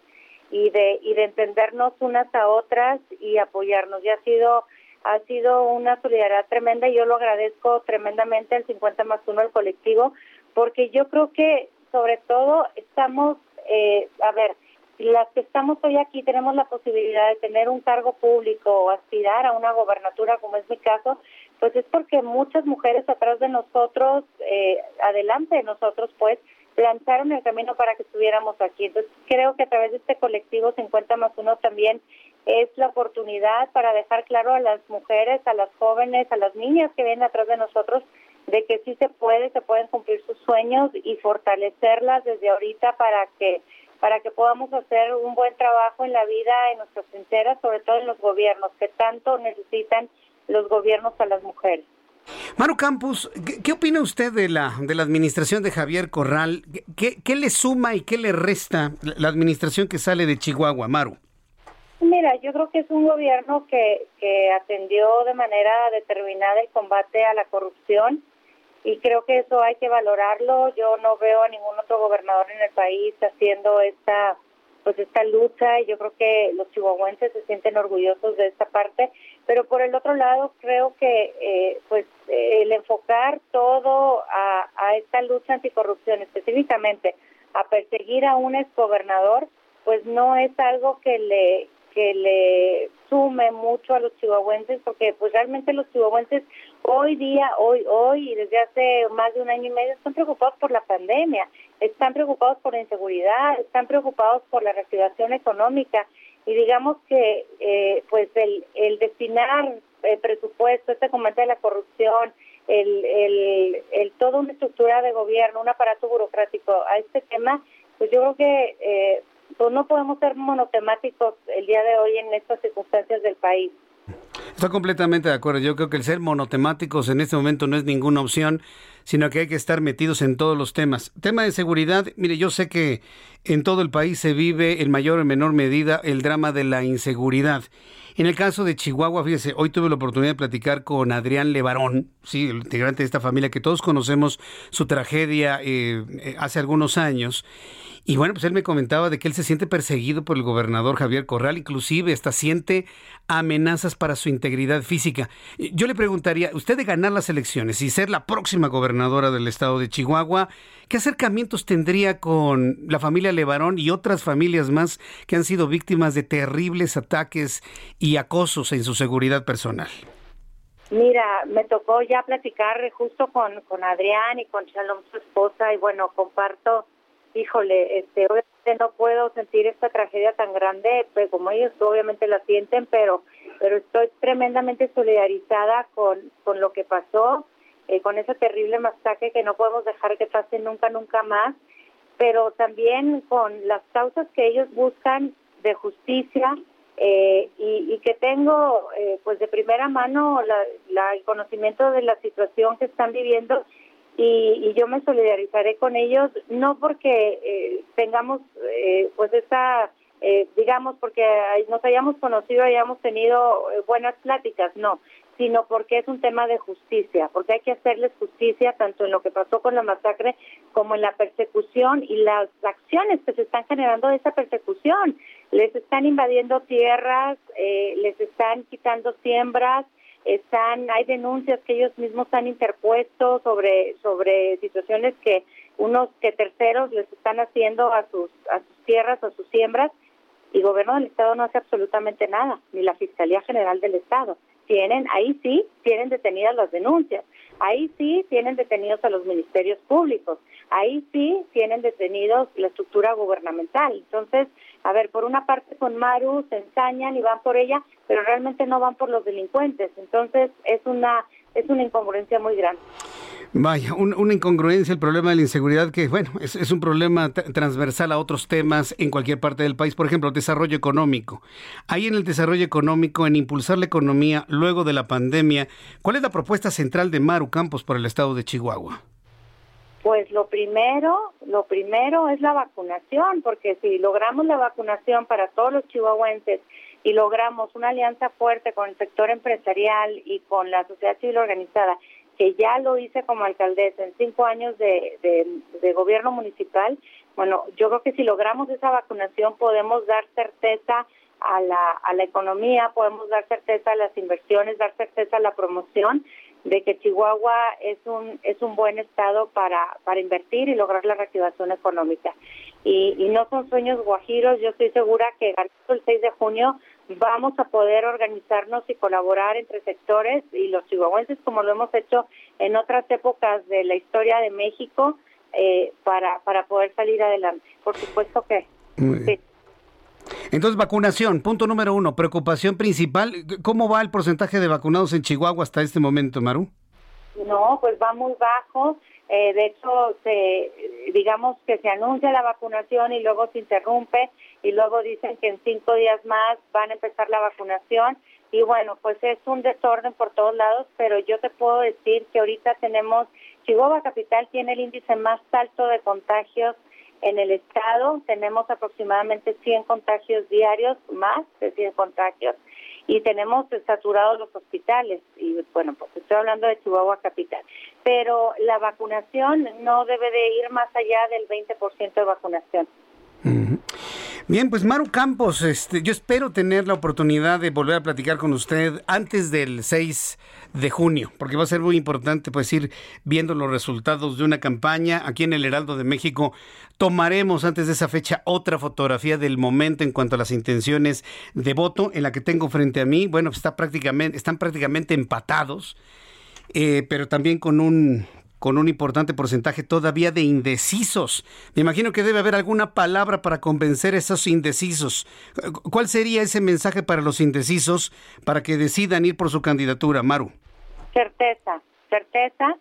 y de, y de entendernos unas a otras y apoyarnos. Y ha sido ha sido una solidaridad tremenda y yo lo agradezco tremendamente al 50 más 1 del colectivo, porque yo creo que sobre todo estamos, eh, a ver, las que estamos hoy aquí tenemos la posibilidad de tener un cargo público o aspirar a una gobernatura, como es mi caso, pues es porque muchas mujeres atrás de nosotros, eh, adelante de nosotros, pues, lanzaron el camino para que estuviéramos aquí. Entonces, creo que a través de este colectivo 50 más 1 también es la oportunidad para dejar claro a las mujeres, a las jóvenes, a las niñas que vienen atrás de nosotros de que sí se puede, se pueden cumplir sus sueños y fortalecerlas desde ahorita para que para que podamos hacer un buen trabajo en la vida en nuestras fronteras, sobre todo en los gobiernos que tanto necesitan los gobiernos a las mujeres. Manu Campos, ¿qué, opina usted de la, de la administración de Javier Corral? ¿Qué, ¿Qué le suma y qué le resta la administración que sale de Chihuahua, Maru? Mira, yo creo que es un gobierno que, que atendió de manera determinada el combate a la corrupción y creo que eso hay que valorarlo. Yo no veo a ningún otro gobernador en el país haciendo esta pues esta lucha y yo creo que los chihuahuenses se sienten orgullosos de esta parte, pero por el otro lado creo que eh, pues el enfocar todo a, a esta lucha anticorrupción específicamente a perseguir a un exgobernador pues no es algo que le que le sume mucho a los chihuahuenses, porque pues realmente los chihuahuenses hoy día, hoy, hoy y desde hace más de un año y medio están preocupados por la pandemia, están preocupados por la inseguridad, están preocupados por la reactivación económica y digamos que eh, pues el, el destinar el presupuesto, este combate de la corrupción, el, el, el toda una estructura de gobierno, un aparato burocrático a este tema, pues yo creo que eh, pues no podemos ser monotemáticos el día de hoy en estas circunstancias del país. Estoy completamente de acuerdo. Yo creo que el ser monotemáticos en este momento no es ninguna opción, sino que hay que estar metidos en todos los temas. Tema de seguridad, mire, yo sé que en todo el país se vive en mayor o menor medida el drama de la inseguridad. En el caso de Chihuahua, fíjese, hoy tuve la oportunidad de platicar con Adrián Levarón, sí, el integrante de esta familia que todos conocemos su tragedia eh, eh, hace algunos años. Y bueno, pues él me comentaba de que él se siente perseguido por el gobernador Javier Corral, inclusive hasta siente amenazas para su integridad física. Yo le preguntaría, usted de ganar las elecciones y ser la próxima gobernadora del estado de Chihuahua, ¿qué acercamientos tendría con la familia Levarón y otras familias más que han sido víctimas de terribles ataques y acosos en su seguridad personal? Mira, me tocó ya platicar justo con, con Adrián y con Shalom, su esposa, y bueno, comparto híjole, este, obviamente no puedo sentir esta tragedia tan grande, pues como ellos obviamente la sienten, pero, pero estoy tremendamente solidarizada con, con lo que pasó, eh, con ese terrible masacre que no podemos dejar que pase nunca, nunca más, pero también con las causas que ellos buscan de justicia eh, y, y, que tengo eh, pues de primera mano la, la, el conocimiento de la situación que están viviendo y, yo me solidarizaré con ellos, no porque eh, tengamos eh, pues esta, eh, digamos, porque nos hayamos conocido, hayamos tenido buenas pláticas, no, sino porque es un tema de justicia, porque hay que hacerles justicia tanto en lo que pasó con la masacre como en la persecución y las acciones que se están generando de esa persecución. Les están invadiendo tierras, les están quitando siembras, están hay denuncias que ellos mismos han interpuesto sobre sobre situaciones que unos que terceros les están haciendo a sus a sus tierras a sus siembras y gobierno del estado no hace absolutamente nada ni la fiscalía general del estado tienen ahí sí tienen detenidas las denuncias ahí sí tienen detenidos a los ministerios públicos ahí sí tienen detenidos la estructura gubernamental entonces a ver, por una parte con Maru se ensañan y van por ella, pero realmente no van por los delincuentes. Entonces es una es una incongruencia muy grande. Vaya, una incongruencia, el problema de la inseguridad, que bueno, es, un problema transversal a otros temas en cualquier parte del país. Por ejemplo, desarrollo económico. Ahí en el desarrollo económico, en impulsar la economía luego de la pandemia, ¿cuál es la propuesta central de Maru Campos por el estado de Chihuahua? Pues lo primero, lo primero es la vacunación, porque si logramos la vacunación para todos los chihuahuenses y logramos una alianza fuerte con el sector empresarial y con la sociedad civil organizada, que ya lo hice como alcaldesa en cinco años de, de, gobierno municipal, bueno, yo creo que si logramos esa vacunación podemos dar certeza a la, a la economía, podemos dar certeza a las inversiones, dar certeza a la promoción de que Chihuahua es un es un buen estado para para invertir y lograr la reactivación económica y, y no son sueños guajiros yo estoy segura que el 6 de junio vamos a poder organizarnos y colaborar entre sectores y los chihuahuenses como lo hemos hecho en otras épocas de la historia de México eh, para para poder salir adelante por supuesto que sí. Entonces, vacunación, punto número uno, preocupación principal. ¿Cómo va el porcentaje de vacunados en Chihuahua hasta este momento, Maru? No, pues va muy bajo. Eh, de hecho, se, digamos que se anuncia la vacunación y luego se interrumpe y luego dicen que en cinco días más van a empezar la vacunación. Y bueno, pues es un desorden por todos lados, pero yo te puedo decir que ahorita tenemos, Chihuahua Capital tiene el índice más alto de contagios en el estado tenemos aproximadamente 100 contagios diarios, más de 100 contagios, y tenemos saturados los hospitales. Y bueno, pues estoy hablando de Chihuahua Capital. Pero la vacunación no debe de ir más allá del 20% de vacunación. Bien, pues Maru Campos, este, yo espero tener la oportunidad de volver a platicar con usted antes del 6 de junio, porque va a ser muy importante pues ir viendo los resultados de una campaña aquí en el Heraldo de México. Tomaremos antes de esa fecha otra fotografía del momento en cuanto a las intenciones de voto en la que tengo frente a mí. Bueno, está prácticamente, están prácticamente empatados, eh, pero también con un con un importante porcentaje todavía de indecisos. Me imagino que debe haber alguna palabra para convencer a esos indecisos. ¿Cuál sería ese mensaje para los indecisos para que decidan ir por su candidatura, Maru? Certeza, certeza.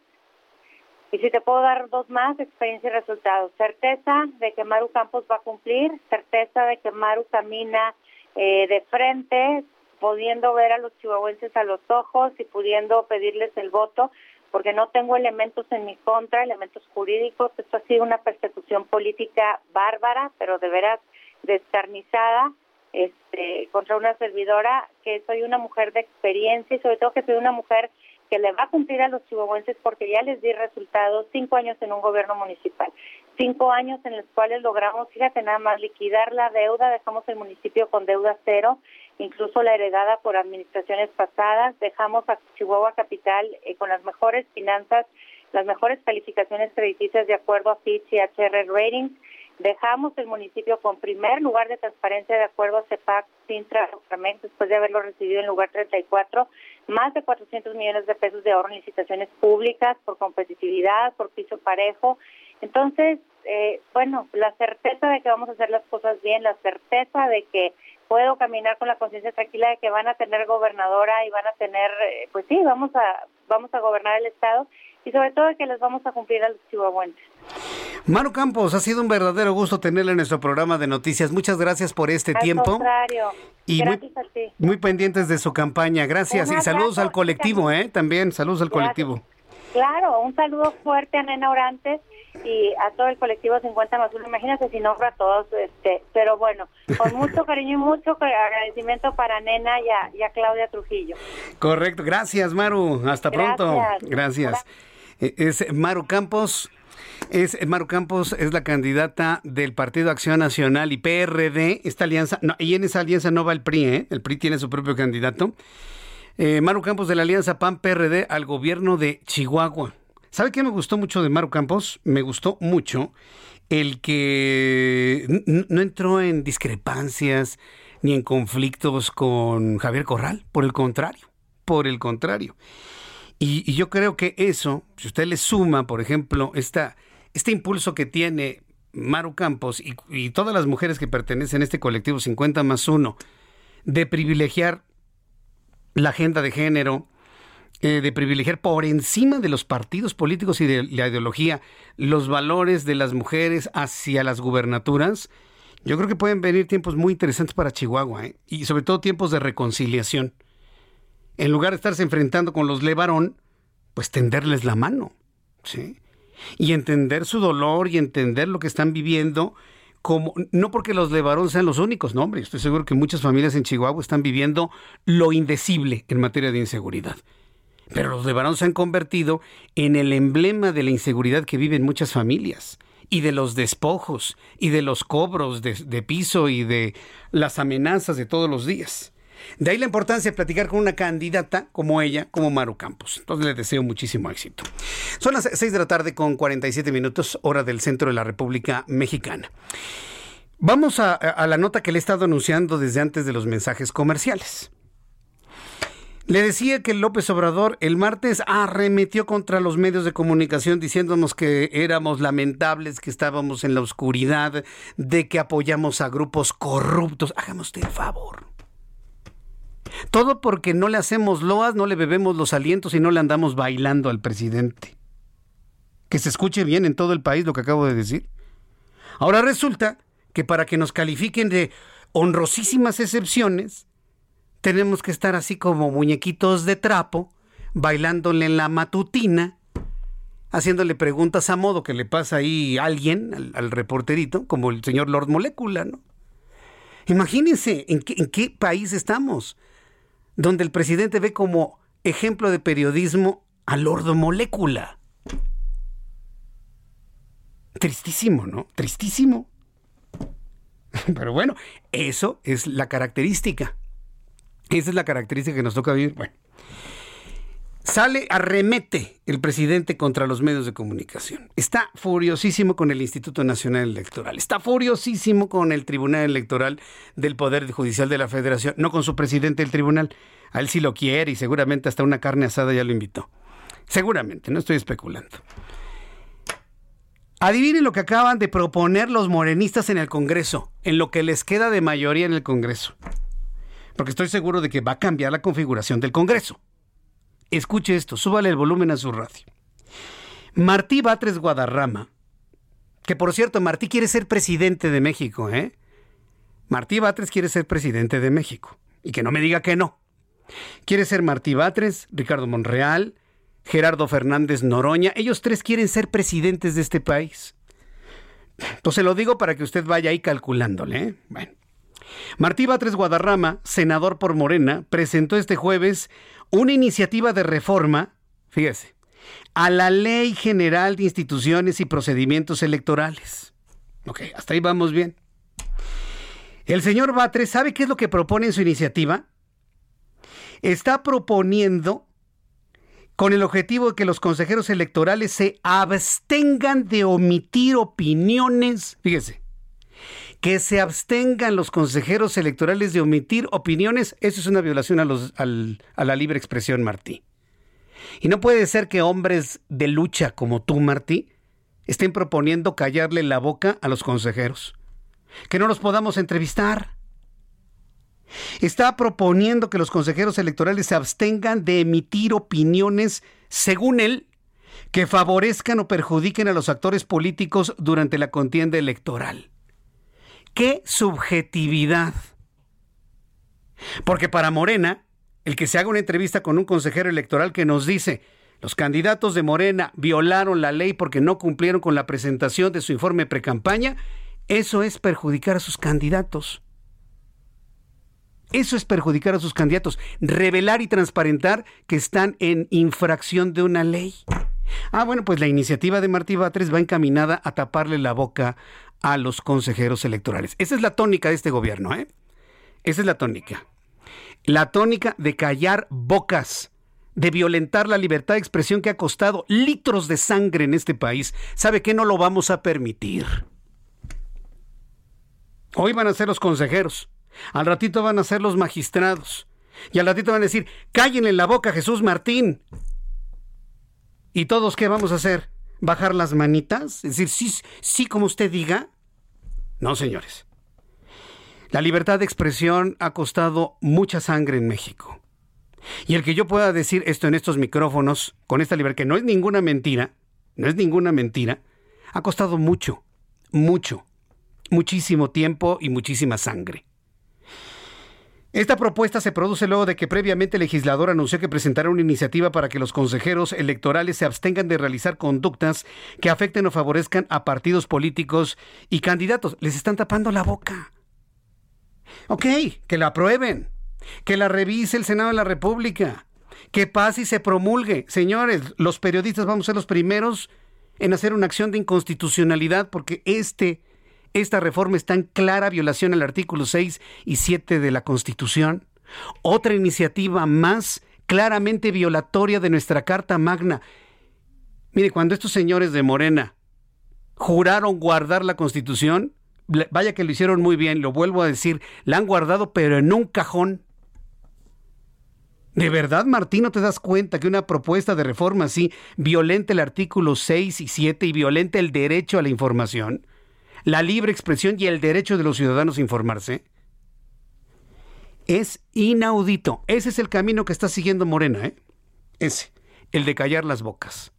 Y si te puedo dar dos más, experiencia y resultados. Certeza de que Maru Campos va a cumplir, certeza de que Maru camina eh, de frente, pudiendo ver a los chihuahuenses a los ojos y pudiendo pedirles el voto porque no tengo elementos en mi contra, elementos jurídicos. Esto ha sido una persecución política bárbara, pero de veras descarnizada este, contra una servidora, que soy una mujer de experiencia y sobre todo que soy una mujer que le va a cumplir a los chihuahuenses porque ya les di resultados, cinco años en un gobierno municipal, cinco años en los cuales logramos, fíjate nada más, liquidar la deuda, dejamos el municipio con deuda cero, incluso la heredada por administraciones pasadas, dejamos a Chihuahua Capital eh, con las mejores finanzas, las mejores calificaciones crediticias de acuerdo a Fitch y HR Ratings, Dejamos el municipio con primer lugar de transparencia de acuerdo a CEPAC, Sintra, después de haberlo recibido en lugar 34, más de 400 millones de pesos de ahorro en licitaciones públicas por competitividad, por piso parejo. Entonces, eh, bueno, la certeza de que vamos a hacer las cosas bien, la certeza de que puedo caminar con la conciencia tranquila de que van a tener gobernadora y van a tener, eh, pues sí, vamos a vamos a gobernar el estado y sobre todo de que les vamos a cumplir a los chihuahuenses. Manu Campos, ha sido un verdadero gusto tenerla en nuestro programa de noticias. Muchas gracias por este al tiempo. Contrario. Y gracias muy, a ti. muy pendientes de su campaña. Gracias. Y saludos al colectivo, ¿eh? También, saludos al Gracias. colectivo. Claro, un saludo fuerte a Nena Orantes y a todo el colectivo 50 más 1. Imagínate si nombro a todos, este, pero bueno, con mucho cariño y mucho agradecimiento para Nena y a, y a Claudia Trujillo. Correcto. Gracias, Maru. Hasta pronto. Gracias. Eh, Es Maru Campos. Es Maru Campos es la candidata del Partido Acción Nacional y PRD, esta alianza, no, y en esa alianza no va el PRI, ¿eh? el PRI tiene su propio candidato. Eh, Maru Campos de la alianza PAN-PRD al gobierno de Chihuahua. ¿Sabe qué me gustó mucho de Maru Campos? Me gustó mucho el que no entró en discrepancias ni en conflictos con Javier Corral, por el contrario, por el contrario. Y, y yo creo que eso, si usted le suma, por ejemplo, esta, este impulso que tiene Maru Campos y, y todas las mujeres que pertenecen a este colectivo 50 más 1, de privilegiar la agenda de género, eh, de privilegiar por encima de los partidos políticos y de la ideología los valores de las mujeres hacia las gubernaturas, yo creo que pueden venir tiempos muy interesantes para Chihuahua ¿eh? y sobre todo tiempos de reconciliación. En lugar de estarse enfrentando con los Levarón, pues tenderles la mano, ¿sí? Y entender su dolor y entender lo que están viviendo como no porque los Levarón sean los únicos, no, hombre, estoy seguro que muchas familias en Chihuahua están viviendo lo indecible en materia de inseguridad. Pero los Levarón se han convertido en el emblema de la inseguridad que viven muchas familias y de los despojos y de los cobros de, de piso y de las amenazas de todos los días. De ahí la importancia de platicar con una candidata como ella, como Maru Campos. Entonces le deseo muchísimo éxito. Son las 6 de la tarde con 47 minutos, hora del centro de la República Mexicana. Vamos a, a la nota que le he estado anunciando desde antes de los mensajes comerciales. Le decía que López Obrador el martes arremetió contra los medios de comunicación diciéndonos que éramos lamentables, que estábamos en la oscuridad, de que apoyamos a grupos corruptos. Hágame usted el favor. Todo porque no le hacemos loas, no le bebemos los alientos y no le andamos bailando al presidente. Que se escuche bien en todo el país lo que acabo de decir. Ahora resulta que para que nos califiquen de honrosísimas excepciones, tenemos que estar así como muñequitos de trapo, bailándole en la matutina, haciéndole preguntas a modo que le pasa ahí alguien, al, reporterito, como el señor Lord Molecula, ¿no? Imagínense en qué, en qué país estamos, donde el presidente ve como ejemplo de periodismo a Lord Molecula. Tristísimo, ¿no? Tristísimo. Pero bueno, eso es la característica. Esa es la característica que nos toca vivir. Bueno, sale, arremete el presidente contra los medios de comunicación. Está furiosísimo con el Instituto Nacional Electoral. Está furiosísimo con el Tribunal Electoral del Poder Judicial de la Federación. No con su presidente del tribunal. A él sí lo quiere y seguramente hasta una carne asada ya lo invitó. Seguramente, no estoy especulando. Adivinen lo que acaban de proponer los morenistas en el Congreso, en lo que les queda de mayoría en el Congreso. Porque estoy seguro de que va a cambiar la configuración del Congreso. Escuche esto, súbale el volumen a su radio. Martí Batres Guadarrama, que por cierto, Martí quiere ser presidente de México, ¿eh? Martí Batres quiere ser presidente de México. Y que no me diga que no. Quiere ser Martí Batres, Ricardo Monreal, Gerardo Fernández Noroña. Ellos tres quieren ser presidentes de este país. Entonces lo digo para que usted vaya ahí calculándole. ¿eh? Bueno. Martí Batres Guadarrama, senador por Morena, presentó este jueves una iniciativa de reforma, fíjese, a la Ley General de Instituciones y Procedimientos Electorales. Ok, hasta ahí vamos bien. El señor Batres, ¿sabe qué es lo que propone en su iniciativa? Está proponiendo con el objetivo de que los consejeros electorales se abstengan de omitir opiniones, fíjese, que se abstengan los consejeros electorales de omitir opiniones, eso es una violación a, a la libre expresión, Martí. Y no puede ser que hombres de lucha como tú, Martí, estén proponiendo callarle la boca a los consejeros, que no los podamos entrevistar Está proponiendo que los consejeros electorales se abstengan de emitir opiniones, según él, que favorezcan o perjudiquen a los actores políticos durante la contienda electoral. ¡Qué subjetividad! Porque para Morena, el que se haga una entrevista con un consejero electoral que nos dice, los candidatos de Morena violaron la ley porque no cumplieron con la presentación de su informe precampaña, eso es perjudicar a sus candidatos. Eso es perjudicar a sus candidatos, revelar y transparentar que están en infracción de una ley. Ah, bueno, pues la iniciativa de Martí Batres va encaminada a taparle la boca a los consejeros electorales. Esa es la tónica de este gobierno, ¿eh? Esa es la tónica. La tónica de callar bocas, de violentar la libertad de expresión que ha costado litros de sangre en este país. ¿Sabe qué? No lo vamos a permitir. Hoy van a ser los consejeros. Al ratito van a ser los magistrados. Y al ratito van a decir, cállenle la boca Jesús Martín. ¿Y todos qué vamos a hacer? ¿Bajar las manitas? Es decir, sí, sí, como usted diga. No, señores. La libertad de expresión ha costado mucha sangre en México. Y el que yo pueda decir esto en estos micrófonos, con esta libertad, que no es ninguna mentira, no es ninguna mentira, ha costado mucho, mucho, muchísimo tiempo y muchísima sangre. Esta propuesta se produce luego de que previamente el legislador anunció que presentará una iniciativa para que los consejeros electorales se abstengan de realizar conductas que afecten o favorezcan a partidos políticos y candidatos. Les están tapando la boca. Ok, que la aprueben, que la revise el Senado de la República, que pase y se promulgue. Señores, los periodistas vamos a ser los primeros en hacer una acción de inconstitucionalidad porque este esta reforma está en clara violación al artículo 6 y 7 de la Constitución. Otra iniciativa más claramente violatoria de nuestra Carta Magna. Mire, cuando estos señores de Morena juraron guardar la Constitución, vaya que lo hicieron muy bien, lo vuelvo a decir, la han guardado pero en un cajón. ¿De verdad, Martín, no te das cuenta que una propuesta de reforma así violenta el artículo 6 y 7 y violenta el derecho a la información? La libre expresión y el derecho de los ciudadanos a informarse, es inaudito. Ese es el camino que está siguiendo Morena, ¿eh? Ese, el de callar las bocas.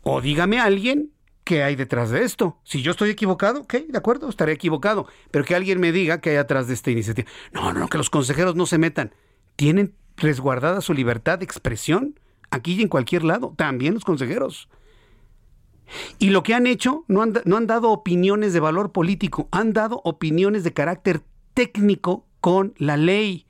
O dígame a alguien qué hay detrás de esto. Si yo estoy equivocado, ok, de acuerdo, estaré equivocado. Pero que alguien me diga qué hay atrás de esta iniciativa. No, no, que los consejeros no se metan. Tienen resguardada su libertad de expresión aquí y en cualquier lado, también los consejeros. Y lo que han hecho, no han, dado opiniones de valor político, han dado opiniones de carácter técnico con la ley.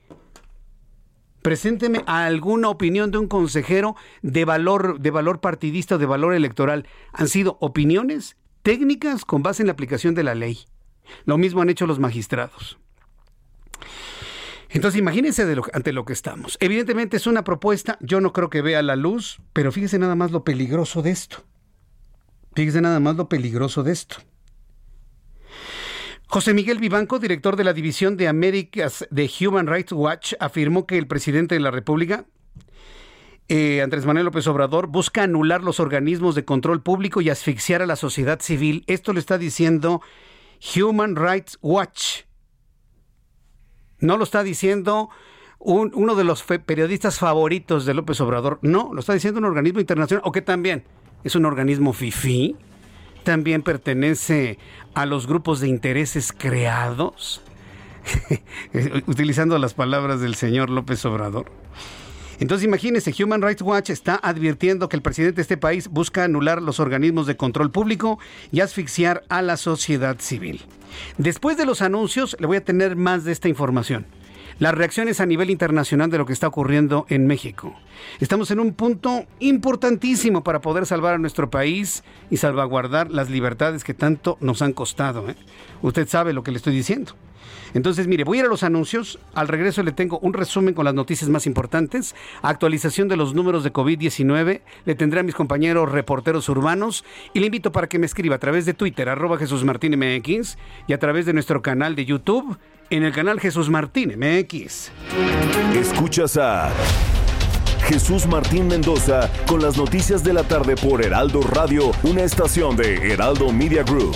Presénteme alguna opinión de un consejero de valor, de valor partidista de valor electoral. Han sido opiniones técnicas con base en la aplicación de la ley. Lo mismo han hecho los magistrados. Entonces imagínense ante lo que estamos. Evidentemente es una propuesta, yo no creo que vea la luz, pero fíjese nada más lo peligroso de esto. Fíjese nada más lo peligroso de esto. José Miguel Vivanco, director de la División de Américas de Human Rights Watch, afirmó que el presidente de la República, eh, Andrés Manuel López Obrador, busca anular los organismos de control público y asfixiar a la sociedad civil. Esto lo está diciendo Human Rights Watch. No lo está diciendo uno de los periodistas favoritos de López Obrador. No, lo está diciendo un organismo internacional, o que también es un organismo FIFI también pertenece a los grupos de intereses creados, utilizando las palabras del señor López Obrador. Entonces imagínense, Human Rights Watch está advirtiendo que el presidente de este país busca anular los organismos de control público y asfixiar a la sociedad civil. Después de los anuncios, le voy a tener más de esta información las reacciones a nivel internacional de lo que está ocurriendo en México. Estamos en un punto importantísimo para poder salvar a nuestro país y salvaguardar las libertades que tanto nos han costado. ¿eh? Usted sabe lo que le estoy diciendo. Entonces, mire, voy a ir a los anuncios. Al regreso le tengo un resumen con las noticias más importantes, actualización de los números de COVID-19. Le tendré a mis compañeros reporteros urbanos y le invito para que me escriba a través de Twitter, arroba Jesús Martín MX y a través de nuestro canal de YouTube en el canal Jesús Martín MX. Escuchas a Jesús Martín Mendoza con las noticias de la tarde por Heraldo Radio, una estación de Heraldo Media Group.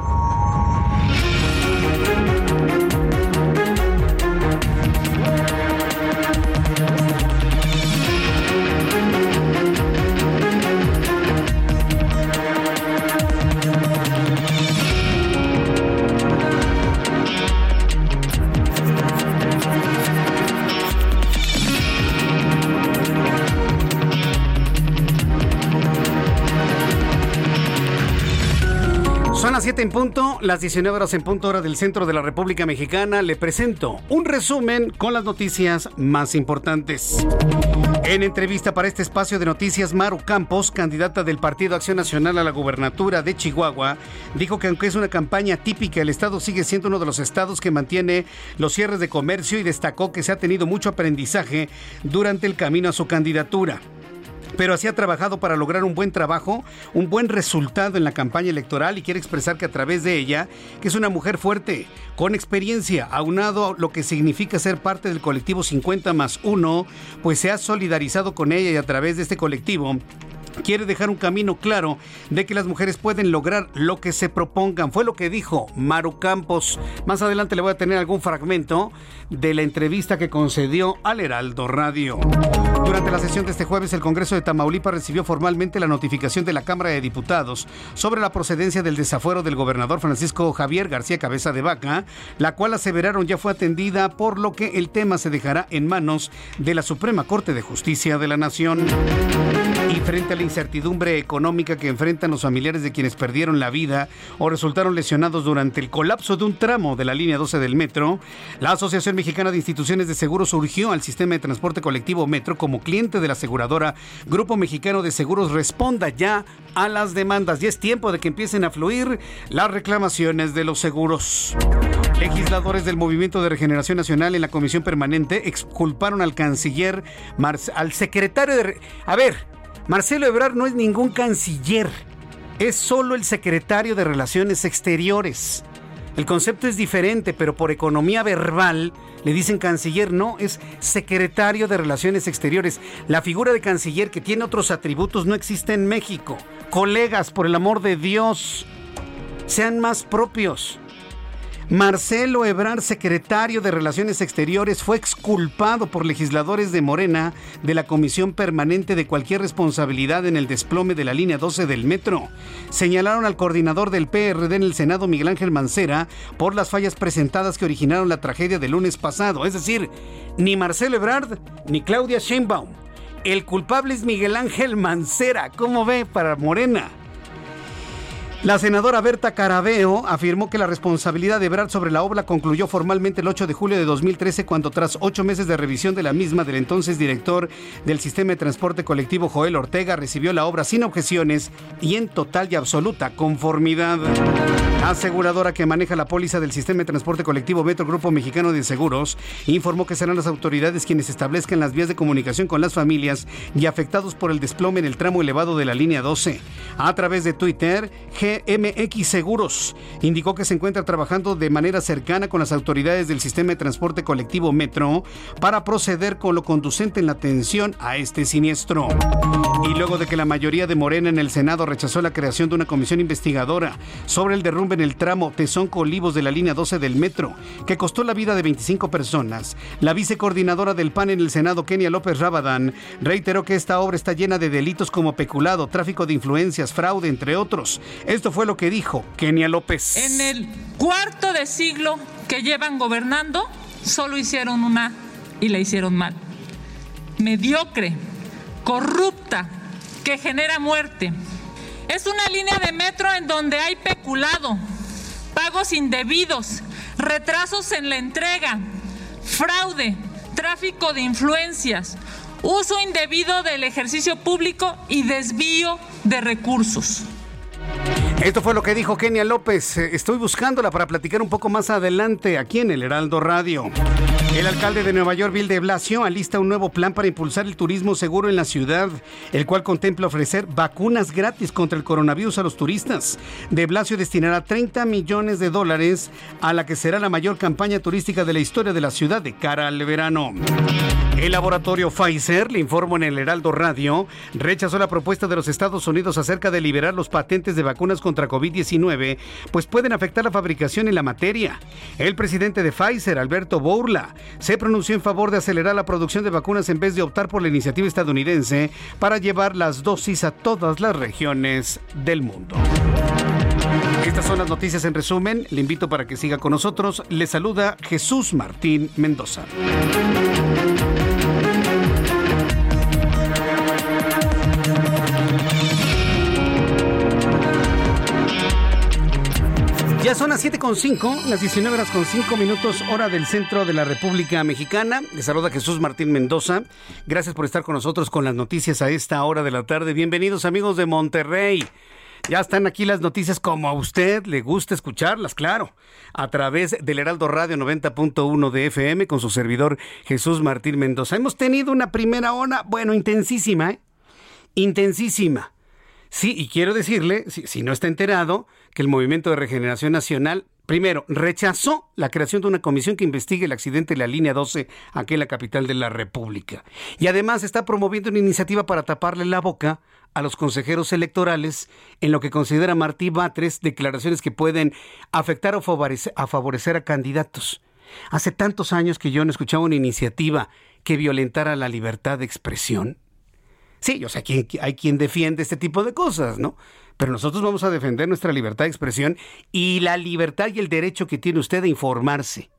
Punto, las 19 horas en punto hora del centro de la República Mexicana, le presento un resumen con las noticias más importantes. En entrevista para este espacio de noticias, Maru Campos, candidata del Partido Acción Nacional a la gubernatura de Chihuahua, dijo que aunque es una campaña típica, el estado sigue siendo uno de los estados que mantiene los cierres de comercio y destacó que se ha tenido mucho aprendizaje durante el camino a su candidatura pero así ha trabajado para lograr un buen trabajo, un buen resultado en la campaña electoral y quiere expresar que a través de ella, que es una mujer fuerte, con experiencia, aunado a lo que significa ser parte del colectivo 50 más 1, pues se ha solidarizado con ella y a través de este colectivo quiere dejar un camino claro de que las mujeres pueden lograr lo que se propongan. Fue lo que dijo Maru Campos. Más adelante le voy a tener algún fragmento de la entrevista que concedió al Heraldo Radio. Durante la sesión de este jueves, el Congreso de Tamaulipas recibió formalmente la notificación de la Cámara de Diputados sobre la procedencia del desafuero del gobernador Francisco Javier García Cabeza de Vaca, la cual aseveraron ya fue atendida, por lo que el tema se dejará en manos de la Suprema Corte de Justicia de la Nación. Y frente a la incertidumbre económica que enfrentan los familiares de quienes perdieron la vida o resultaron lesionados durante el colapso de un tramo de la línea 12 del metro, la Asociación Mexicana de Instituciones de Seguros surgió al sistema de transporte colectivo Metro como cliente de la aseguradora Grupo Mexicano de Seguros responda ya a las demandas y es tiempo de que empiecen a fluir las reclamaciones de los seguros. Legisladores del Movimiento de Regeneración Nacional en la Comisión Permanente exculparon al canciller, al secretario de... A ver, Marcelo Ebrard no es ningún canciller, es solo el secretario de Relaciones Exteriores. El concepto es diferente, pero por economía verbal le dicen canciller, no, es secretario de Relaciones Exteriores. La figura de canciller que tiene otros atributos no existe en México. Colegas, por el amor de Dios, sean más propios. Marcelo Ebrard, secretario de Relaciones Exteriores, fue exculpado por legisladores de Morena de la Comisión Permanente de cualquier responsabilidad en el desplome de la línea 12 del metro. Señalaron al coordinador del PRD en el Senado, Miguel Ángel Mancera, por las fallas presentadas que originaron la tragedia del lunes pasado. Es decir, ni Marcelo Ebrard ni Claudia Sheinbaum El culpable es Miguel Ángel Mancera. ¿Cómo ve para Morena? La senadora Berta Carabeo afirmó que la responsabilidad de Ebrard sobre la obra concluyó formalmente el 8 de julio de 2013 cuando tras ocho meses de revisión de la misma del entonces director del sistema de transporte colectivo Joel Ortega recibió la obra sin objeciones y en total y absoluta conformidad. Aseguradora que maneja la póliza del sistema de transporte colectivo Metro Grupo Mexicano de Seguros informó que serán las autoridades quienes establezcan las vías de comunicación con las familias y afectados por el desplome en el tramo elevado de la línea 12. A través de Twitter, GMX Seguros indicó que se encuentra trabajando de manera cercana con las autoridades del sistema de transporte colectivo Metro para proceder con lo conducente en la atención a este siniestro. Y luego de que la mayoría de Morena en el Senado rechazó la creación de una comisión investigadora sobre el derrumbe en el tramo Tezonco-Olivos de la línea 12 del metro, que costó la vida de 25 personas, la vicecoordinadora del PAN en el Senado, Kenia López Rabadán, reiteró que esta obra está llena de delitos como peculado, tráfico de influencias, fraude, entre otros. Esto fue lo que dijo Kenia López. En el cuarto de siglo que llevan gobernando, solo hicieron una y la hicieron mal. Mediocre, corrupta, que genera muerte es una línea de metro en donde hay peculado, pagos indebidos, retrasos en la entrega, fraude, tráfico de influencias, uso indebido del ejercicio público y desvío de recursos. Esto fue lo que dijo Kenia López. Eh, estoy buscándola para platicar un poco más adelante aquí en el Heraldo Radio. El alcalde de Nueva York, Bill de Blasio, alista un nuevo plan para impulsar el turismo seguro en la ciudad, el cual contempla ofrecer vacunas gratis contra el coronavirus a los turistas. De Blasio destinará 30 millones de dólares a la que será la mayor campaña turística de la historia de la ciudad de cara al verano. El laboratorio Pfizer, le informo en el Heraldo Radio, rechazó la propuesta de los Estados Unidos acerca de liberar los patentes de vacunas contra COVID-19, pues pueden afectar la fabricación y la materia. El presidente de Pfizer, Alberto Bourla, se pronunció en favor de acelerar la producción de vacunas en vez de optar por la iniciativa estadounidense para llevar las dosis a todas las regiones del mundo. Estas son las noticias en resumen. Le invito para que siga con nosotros. Le saluda Jesús Martín Mendoza. Son las 7.5, las 19 horas con 5 minutos, hora del centro de la República Mexicana. Les saluda Jesús Martín Mendoza. Gracias por estar con nosotros con las noticias a esta hora de la tarde. Bienvenidos amigos de Monterrey. Ya están aquí las noticias como a usted le gusta escucharlas, claro, a través del Heraldo Radio 90.1 de FM con su servidor Jesús Martín Mendoza. Hemos tenido una primera hora, bueno, intensísima, ¿eh? Intensísima. Sí, y quiero decirle, si, no está enterado, que el Movimiento de Regeneración Nacional Primero, rechazó la creación de una comisión que investigue el accidente de la línea 12 aquí en la capital de la República. Y además está promoviendo una iniciativa para taparle la boca a los consejeros electorales en lo que considera Martí Batres declaraciones que pueden afectar o favorecer a, favorecer a candidatos. Hace tantos años que yo no escuchaba una iniciativa que violentara la libertad de expresión. Sí, sé que hay quien defiende este tipo de cosas, ¿no? Pero nosotros vamos a defender nuestra libertad de expresión y la libertad y el derecho que tiene usted de informarse.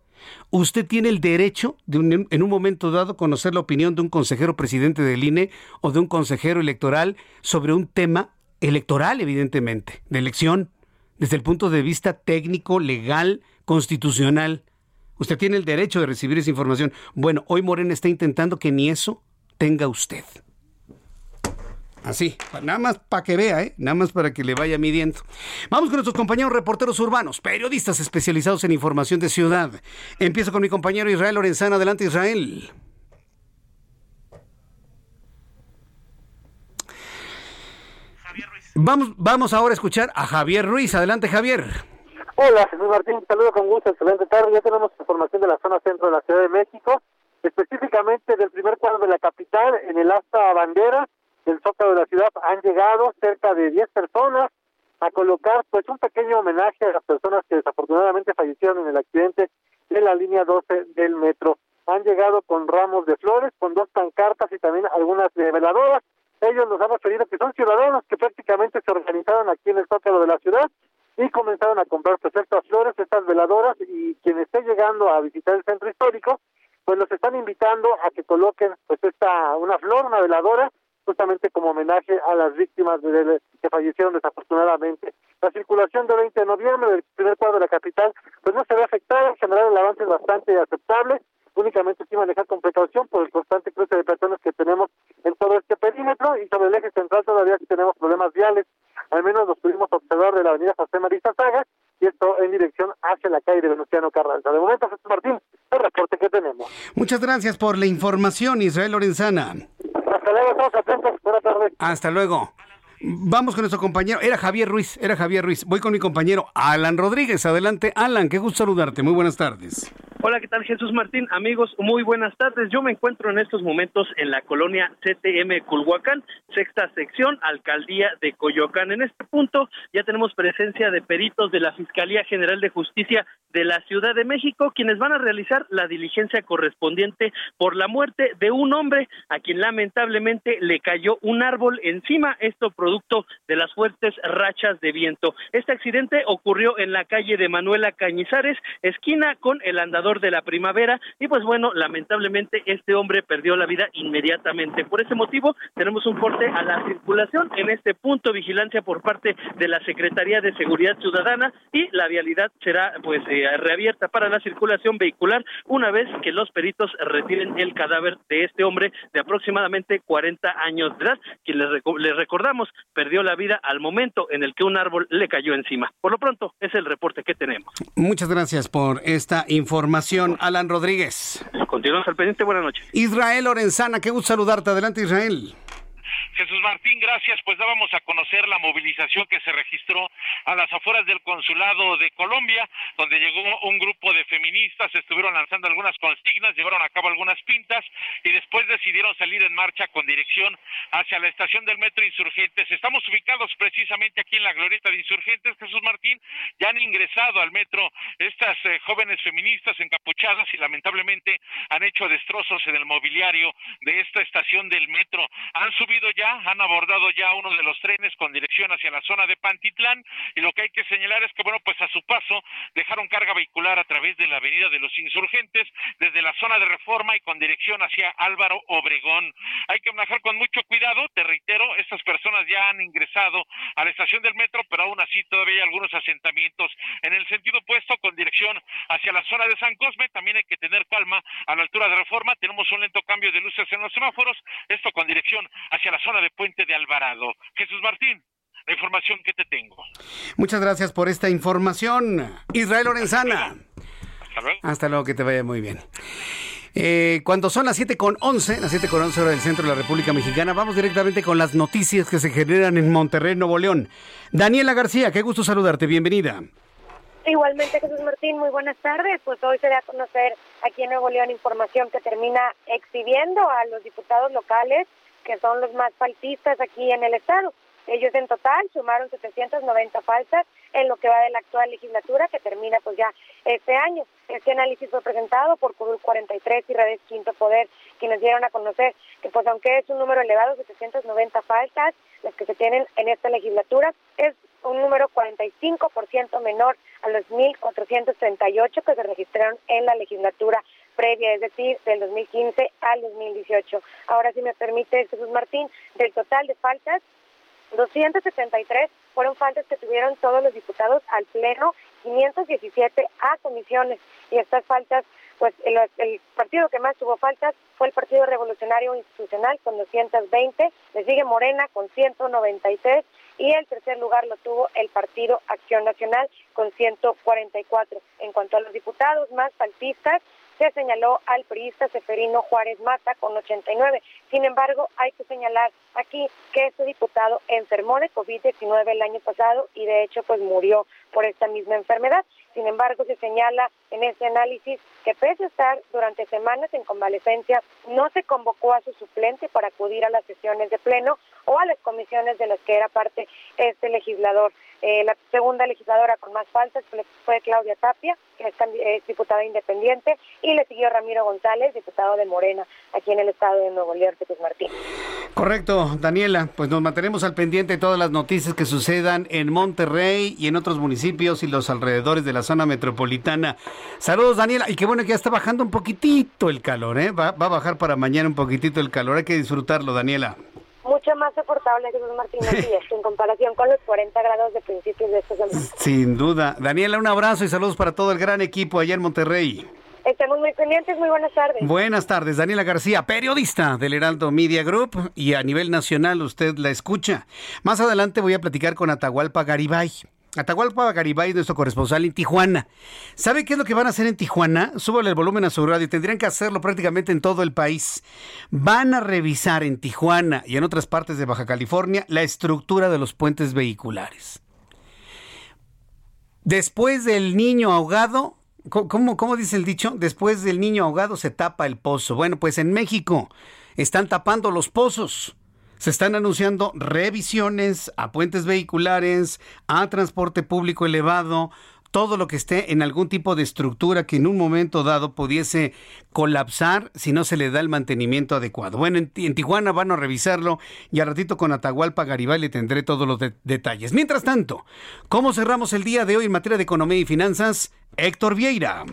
Usted tiene el derecho de en un momento dado conocer la opinión de un consejero presidente del INE o de un consejero electoral sobre un tema electoral, evidentemente, de elección, desde el punto de vista técnico, legal, constitucional. Usted tiene el derecho de recibir esa información. Bueno, hoy Morena está intentando que ni eso tenga usted. Así, nada más para que vea, ¿eh? nada más para que le vaya midiendo. Vamos con nuestros compañeros reporteros urbanos, periodistas especializados en información de ciudad. Empiezo con mi compañero Israel Lorenzana. Adelante, Israel. Vamos, vamos ahora a escuchar a Javier Ruiz. Adelante, Javier. Hola, Jesús Martín. Saludo con gusto. Excelente tarde. Ya tenemos información de la zona centro de la Ciudad de México, específicamente del primer cuadro de la capital, en el asta bandera del Zócalo de la ciudad han llegado cerca de 10 personas a colocar pues un pequeño homenaje a las personas que desafortunadamente fallecieron en el accidente de la línea 12 del metro. Han llegado con ramos de flores, con dos pancartas y también algunas veladoras. Ellos nos han referido que son ciudadanos que prácticamente se organizaron aquí en el Zócalo de la ciudad y comenzaron a comprar pues estas flores, estas veladoras y quien esté llegando a visitar el centro histórico pues los están invitando a que coloquen pues esta una flor, una veladora, justamente como homenaje a las víctimas de, que fallecieron desafortunadamente. La circulación del 20 de noviembre del primer cuadro de la capital pues no se ve afectada, en general el avance es bastante aceptable, únicamente sí manejar con precaución por el constante cruce de personas que tenemos en todo este perímetro y sobre el eje central todavía tenemos problemas viales, al menos los pudimos observar de la avenida José Marista Saga y esto en dirección hacia la calle de Venustiano Carranza. De momento, Jesús Martín, el reporte que tenemos. Muchas gracias por la información, Israel Lorenzana. Hasta luego. Hasta luego. Vamos con nuestro compañero, era Javier Ruiz, era Javier Ruiz. Voy con mi compañero Alan Rodríguez. Adelante, Alan, qué gusto saludarte. Muy buenas tardes. Hola, ¿qué tal Jesús Martín? Amigos, muy buenas tardes. Yo me encuentro en estos momentos en la colonia CTM Culhuacán, sexta sección, alcaldía de Coyoacán. En este punto ya tenemos presencia de peritos de la Fiscalía General de Justicia de la Ciudad de México, quienes van a realizar la diligencia correspondiente por la muerte de un hombre a quien lamentablemente le cayó un árbol encima, esto producto de las fuertes rachas de viento. Este accidente ocurrió en la calle de Manuela Cañizares, esquina con el andador de la primavera y pues bueno, lamentablemente este hombre perdió la vida inmediatamente. Por ese motivo tenemos un corte a la circulación en este punto vigilancia por parte de la Secretaría de Seguridad Ciudadana y la vialidad será pues eh, reabierta para la circulación vehicular una vez que los peritos retiren el cadáver de este hombre de aproximadamente 40 años de edad, quien les, les recordamos perdió la vida al momento en el que un árbol le cayó encima. Por lo pronto es el reporte que tenemos. Muchas gracias por esta información Alan Rodríguez. Continuamos al pendiente, buenas noches. Israel Lorenzana, qué gusto saludarte. Adelante, Israel. Jesús Martín, gracias. Pues dábamos a conocer la movilización que se registró a las afueras del consulado de Colombia, donde llegó un grupo de feministas, estuvieron lanzando algunas consignas, llevaron a cabo algunas pintas y después decidieron salir en marcha con dirección hacia la estación del metro Insurgentes. Estamos ubicados precisamente aquí en la glorieta de Insurgentes, Jesús Martín. Ya han ingresado al metro estas eh, jóvenes feministas encapuchadas y lamentablemente han hecho destrozos en el mobiliario de esta estación del metro. Han subido ya han abordado ya uno de los trenes con dirección hacia la zona de Pantitlán y lo que hay que señalar es que, bueno, pues a su paso dejaron carga vehicular a través de la avenida de los insurgentes desde la zona de reforma y con dirección hacia Álvaro Obregón. Hay que manejar con mucho cuidado, te reitero, estas personas ya han ingresado a la estación del metro, pero aún así todavía hay algunos asentamientos en el sentido opuesto con dirección hacia la zona de San Cosme. También hay que tener calma a la altura de reforma. Tenemos un lento cambio de luces en los semáforos, esto con dirección hacia la zona de Puente de Alvarado. Jesús Martín, la información que te tengo. Muchas gracias por esta información. Israel Lorenzana. Hasta luego. Hasta luego, que te vaya muy bien. Eh, cuando son las 7 con 11, las 7 con 11 hora del centro de la República Mexicana, vamos directamente con las noticias que se generan en Monterrey, Nuevo León. Daniela García, qué gusto saludarte, bienvenida. Igualmente, Jesús Martín, muy buenas tardes. Pues hoy se da a conocer aquí en Nuevo León información que termina exhibiendo a los diputados locales que son los más faltistas aquí en el Estado. Ellos en total sumaron 790 faltas en lo que va de la actual legislatura que termina pues ya este año. Este análisis fue presentado por Curul 43 y Redes Quinto Poder, quienes dieron a conocer que pues aunque es un número elevado, 790 faltas, las que se tienen en esta legislatura, es un número 45% menor a los 1.438 que se registraron en la legislatura previa, es decir, del 2015 al 2018. Ahora, si me permite, Jesús Martín, del total de faltas, 273 fueron faltas que tuvieron todos los diputados al Pleno, 517 a comisiones. Y estas faltas, pues el, partido que más tuvo faltas fue el Partido Revolucionario Institucional con 220, le sigue Morena con 193 y el tercer lugar lo tuvo el Partido Acción Nacional con 144. En cuanto a los diputados más faltistas, se señaló al periodista Seferino Juárez Mata con 89. Sin embargo, hay que señalar aquí que este diputado enfermó de COVID-19 el año pasado y de hecho pues murió por esta misma enfermedad. Sin embargo, se señala en este análisis que pese a estar durante semanas en convalecencia, no se convocó a su suplente para acudir a las sesiones de pleno o a las comisiones de las que era parte este legislador. Eh, la segunda legisladora con más faltas fue Claudia Tapia, que es, diputada independiente, y le siguió Ramiro González, diputado de Morena, aquí en el estado de Nuevo León, Jesús Martín. Correcto, Daniela. Pues nos mantenemos al pendiente de todas las noticias que sucedan en Monterrey y en otros municipios y los alrededores de la zona metropolitana. Saludos, Daniela. Y qué bueno que ya está bajando un poquitito el calor, ¿eh? Va, va a bajar para mañana un poquitito el calor. Hay que disfrutarlo, Daniela mucho más soportable, Jesús Martín, en comparación con los 40 grados de principios de esta semana. Sin duda. Daniela, un abrazo y saludos para todo el gran equipo allá en Monterrey. Estamos muy pendientes, muy buenas tardes. Buenas tardes, Daniela García, periodista del Heraldo Media Group y a nivel nacional usted la escucha. Más adelante voy a platicar con Atahualpa Garibay. Atahualpa Garibay, nuestro corresponsal en Tijuana. ¿Sabe qué es lo que van a hacer en Tijuana? Súbale el volumen a su radio. Tendrían que hacerlo prácticamente en todo el país. Van a revisar en Tijuana y en otras partes de Baja California la estructura de los puentes vehiculares. Después del niño ahogado, ¿cómo, cómo dice el dicho? Después del niño ahogado se tapa el pozo. Bueno, pues en México están tapando los pozos se están anunciando revisiones a puentes vehiculares, a transporte público elevado, todo lo que esté en algún tipo de estructura que en un momento dado pudiese colapsar si no se le da el mantenimiento adecuado. Bueno, en, Tijuana van a revisarlo y al ratito con Atahualpa Garibay le tendré todos los detalles. Mientras tanto, ¿cómo cerramos el día de hoy en materia de economía y finanzas? Héctor Vieira.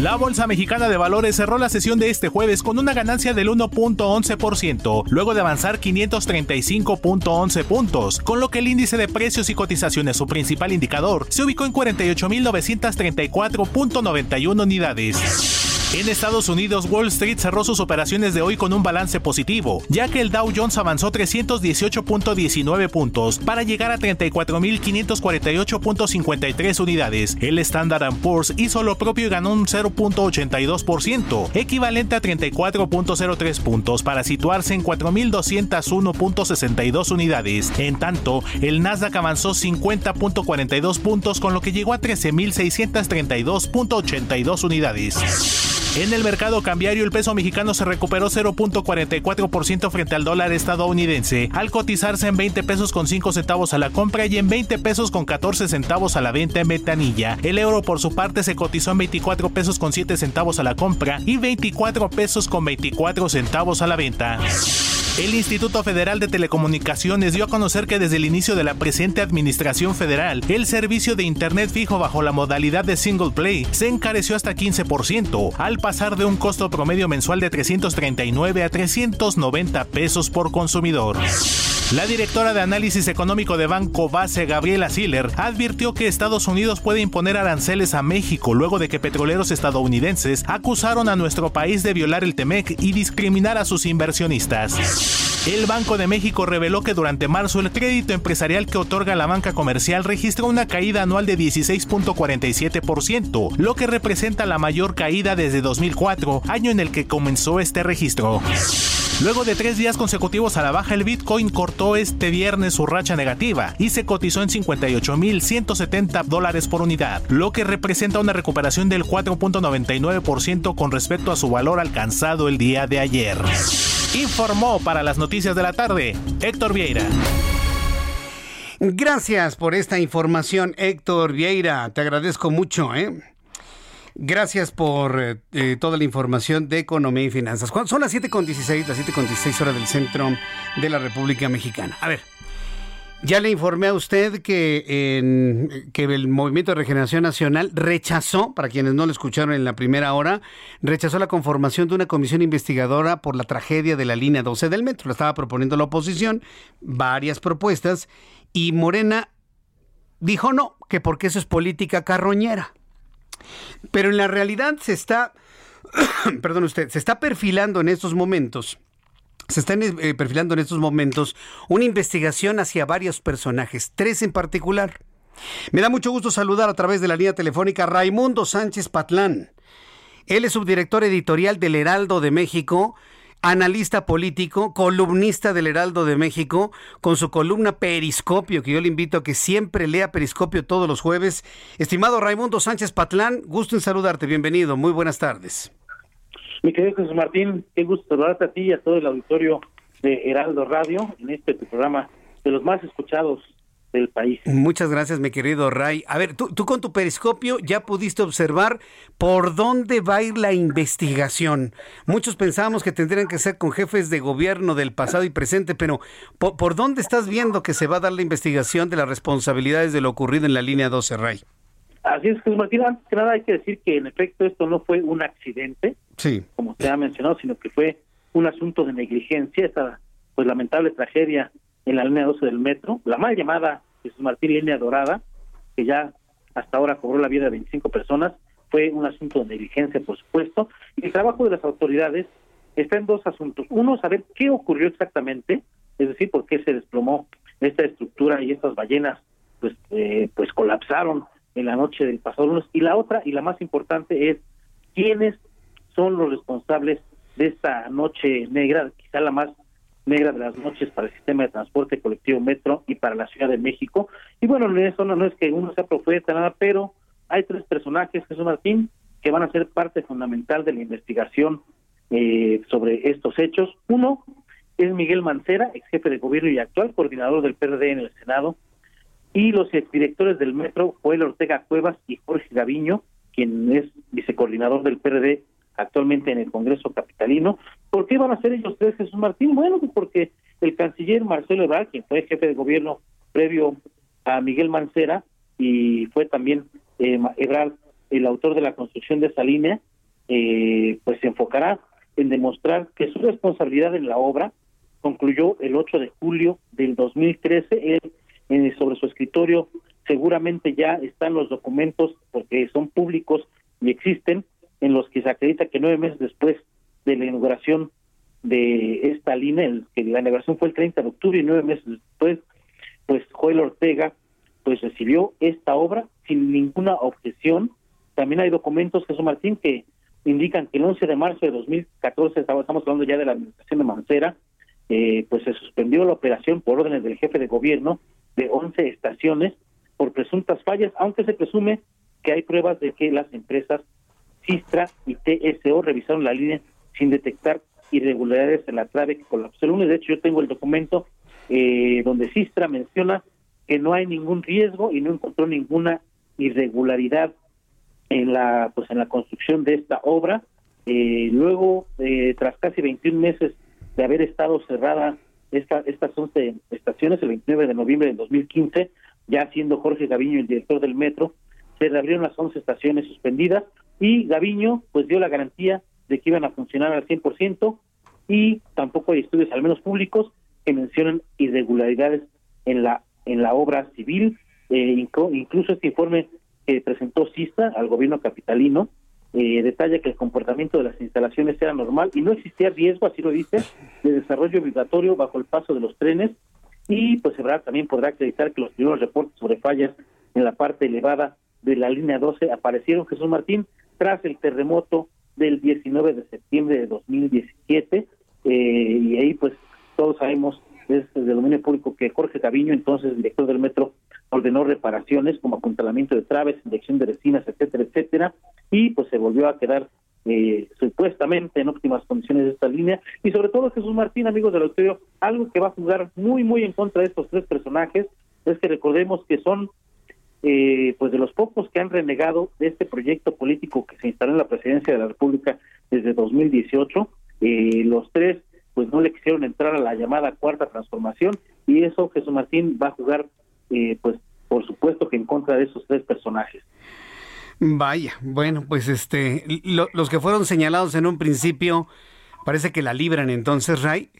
La Bolsa Mexicana de Valores cerró la sesión de este jueves con una ganancia del 1.11%, luego de avanzar 535.11 puntos, con lo que el índice de precios y cotizaciones, su principal indicador, se ubicó en 48.934.91 unidades. En Estados Unidos, Wall Street cerró sus operaciones de hoy con un balance positivo, ya que el Dow Jones avanzó 318.19 puntos para llegar a 34.548.53 unidades. El Standard Poor's hizo lo propio y ganó un 0.82%, equivalente a 34.03 puntos para situarse en 4.201.62 unidades. En tanto, el Nasdaq avanzó 50.42 puntos con lo que llegó a 13.632.82 unidades. En el mercado cambiario, el peso mexicano se recuperó 0.44% frente al dólar estadounidense, al cotizarse en 20 pesos con 5 centavos a la compra y en 20 pesos con 14 centavos a la venta en ventanilla. El euro, por su parte, se cotizó en 24 pesos con 7 centavos a la compra y 24 pesos con 24 centavos a la venta. El Instituto Federal de Telecomunicaciones dio a conocer que desde el inicio de la presente administración federal, el servicio de Internet fijo bajo la modalidad de single play se encareció hasta 15%, al pasar de un costo promedio mensual de 339 a 390 pesos por consumidor. La directora de análisis económico de Banco Base, Gabriela Siller, advirtió que Estados Unidos puede imponer aranceles a México luego de que petroleros estadounidenses acusaron a nuestro país de violar el TEMEC y discriminar a sus inversionistas. El Banco de México reveló que durante marzo el crédito empresarial que otorga la banca comercial registró una caída anual de 16.47%, lo que representa la mayor caída desde 2004, año en el que comenzó este registro. Luego de tres días consecutivos a la baja, el Bitcoin cortó este viernes su racha negativa y se cotizó en 58.170 dólares por unidad, lo que representa una recuperación del 4.99% con respecto a su valor alcanzado el día de ayer. Informó para las noticias de la tarde Héctor Vieira. Gracias por esta información, Héctor Vieira. Te agradezco mucho, ¿eh? Gracias por eh, eh, toda la información de economía y finanzas. Son las 7.16, las 7.16 horas del centro de la República Mexicana. A ver, ya le informé a usted que, que el Movimiento de Regeneración Nacional rechazó, para quienes no lo escucharon en la primera hora, rechazó la conformación de una comisión investigadora por la tragedia de la línea 12 del metro. Lo estaba proponiendo la oposición, varias propuestas, y Morena dijo no, que porque eso es política carroñera. Pero en la realidad se está, perdón usted, se está perfilando en estos momentos se está eh, perfilando en estos momentos una investigación hacia varios personajes, tres en particular. Me da mucho gusto saludar a través de la línea telefónica Raimundo Sánchez Patlán. Él es subdirector editorial del Heraldo de México analista político, columnista del Heraldo de México, con su columna Periscopio, que yo le invito a que siempre lea Periscopio todos los jueves. Estimado Raimundo Sánchez Patlán, gusto en saludarte, bienvenido, muy buenas tardes. Mi querido Jesús Martín, qué gusto saludarte a ti y a todo el auditorio de Heraldo Radio en este programa de los más escuchados del país. Muchas gracias, mi querido Ray. A ver, tú, tú con tu periscopio ya pudiste observar por dónde va a ir la investigación. Muchos pensábamos que tendrían que ser con jefes de gobierno del pasado y presente, pero ¿por, por dónde estás viendo que se va a dar la investigación de las responsabilidades de lo ocurrido en la línea 12, Ray? Así es, Jesús Martín, antes que nada hay que decir que en efecto esto no fue un accidente, sí. como se ha mencionado, sino que fue un asunto de negligencia, esta pues lamentable tragedia en la línea 12 del metro, la mal llamada Jesús Martín Línea Dorada, que ya hasta ahora cobró la vida de 25 personas, fue un asunto de negligencia, por supuesto, y el trabajo de las autoridades está en dos asuntos. Uno, saber qué ocurrió exactamente, es decir, por qué se desplomó esta estructura y estas ballenas pues eh, pues colapsaron en la noche del pasado lunes. Y la otra, y la más importante, es quiénes son los responsables de esta noche negra, quizá la más negra de las noches para el sistema de transporte colectivo Metro y para la Ciudad de México. Y bueno, eso no, no es que uno sea profeta, nada, pero hay tres personajes, Jesús Martín, que van a ser parte fundamental de la investigación eh, sobre estos hechos. Uno es Miguel Mancera, ex jefe de gobierno y actual coordinador del PRD en el Senado, y los exdirectores del Metro, Joel Ortega Cuevas y Jorge Gaviño, quien es vicecoordinador del PRD actualmente en el Congreso Capitalino. ¿Por qué van a ser ellos tres, Jesús Martín? Bueno, pues porque el canciller Marcelo Ebrard, quien fue jefe de gobierno previo a Miguel Mancera, y fue también eh, el autor de la construcción de esa línea, eh, pues se enfocará en demostrar que su responsabilidad en la obra concluyó el 8 de julio del 2013. Él, sobre su escritorio seguramente ya están los documentos, porque son públicos y existen, en los que se acredita que nueve meses después de la inauguración de esta línea, que la inauguración fue el 30 de octubre y nueve meses después, pues Joel Ortega pues recibió esta obra sin ninguna objeción. También hay documentos, Jesús Martín, que indican que el 11 de marzo de 2014, estamos hablando ya de la administración de Mancera, eh, pues se suspendió la operación por órdenes del jefe de gobierno de 11 estaciones por presuntas fallas, aunque se presume que hay pruebas de que las empresas Sistra y TSO revisaron la línea sin detectar irregularidades en la trave que colapsó el lunes. De hecho, yo tengo el documento eh, donde Sistra menciona que no hay ningún riesgo y no encontró ninguna irregularidad en la pues en la construcción de esta obra. Eh, luego, eh, tras casi 21 meses de haber estado cerrada esta, estas 11 estaciones, el 29 de noviembre del 2015, ya siendo Jorge Gaviño el director del metro, se reabrieron las 11 estaciones suspendidas y Gaviño pues dio la garantía de que iban a funcionar al 100% y tampoco hay estudios, al menos públicos, que mencionan irregularidades en la en la obra civil. Eh, incluso este informe que presentó CISTA al gobierno capitalino eh, detalla que el comportamiento de las instalaciones era normal y no existía riesgo, así lo dice, de desarrollo migratorio bajo el paso de los trenes y pues Ebrard también podrá acreditar que los primeros reportes sobre fallas en la parte elevada de la línea 12 aparecieron Jesús Martín tras el terremoto del 19 de septiembre de 2017 eh, y ahí pues todos sabemos desde el dominio público que Jorge Caviño, entonces director del metro, ordenó reparaciones como apuntalamiento de traves, inyección de resinas, etcétera, etcétera, y pues se volvió a quedar eh, supuestamente en óptimas condiciones esta línea. Y sobre todo Jesús Martín, amigos del auditorio, algo que va a jugar muy muy en contra de estos tres personajes es que recordemos que son eh, pues de los pocos que han renegado de este proyecto político que se instaló en la presidencia de la República desde 2018. Eh, los tres pues no le quisieron entrar a la llamada cuarta transformación y eso Jesús Martín va a jugar eh, pues por supuesto que en contra de esos tres personajes. Vaya, bueno, pues este, los que fueron señalados en un principio parece que la libran entonces, Ray.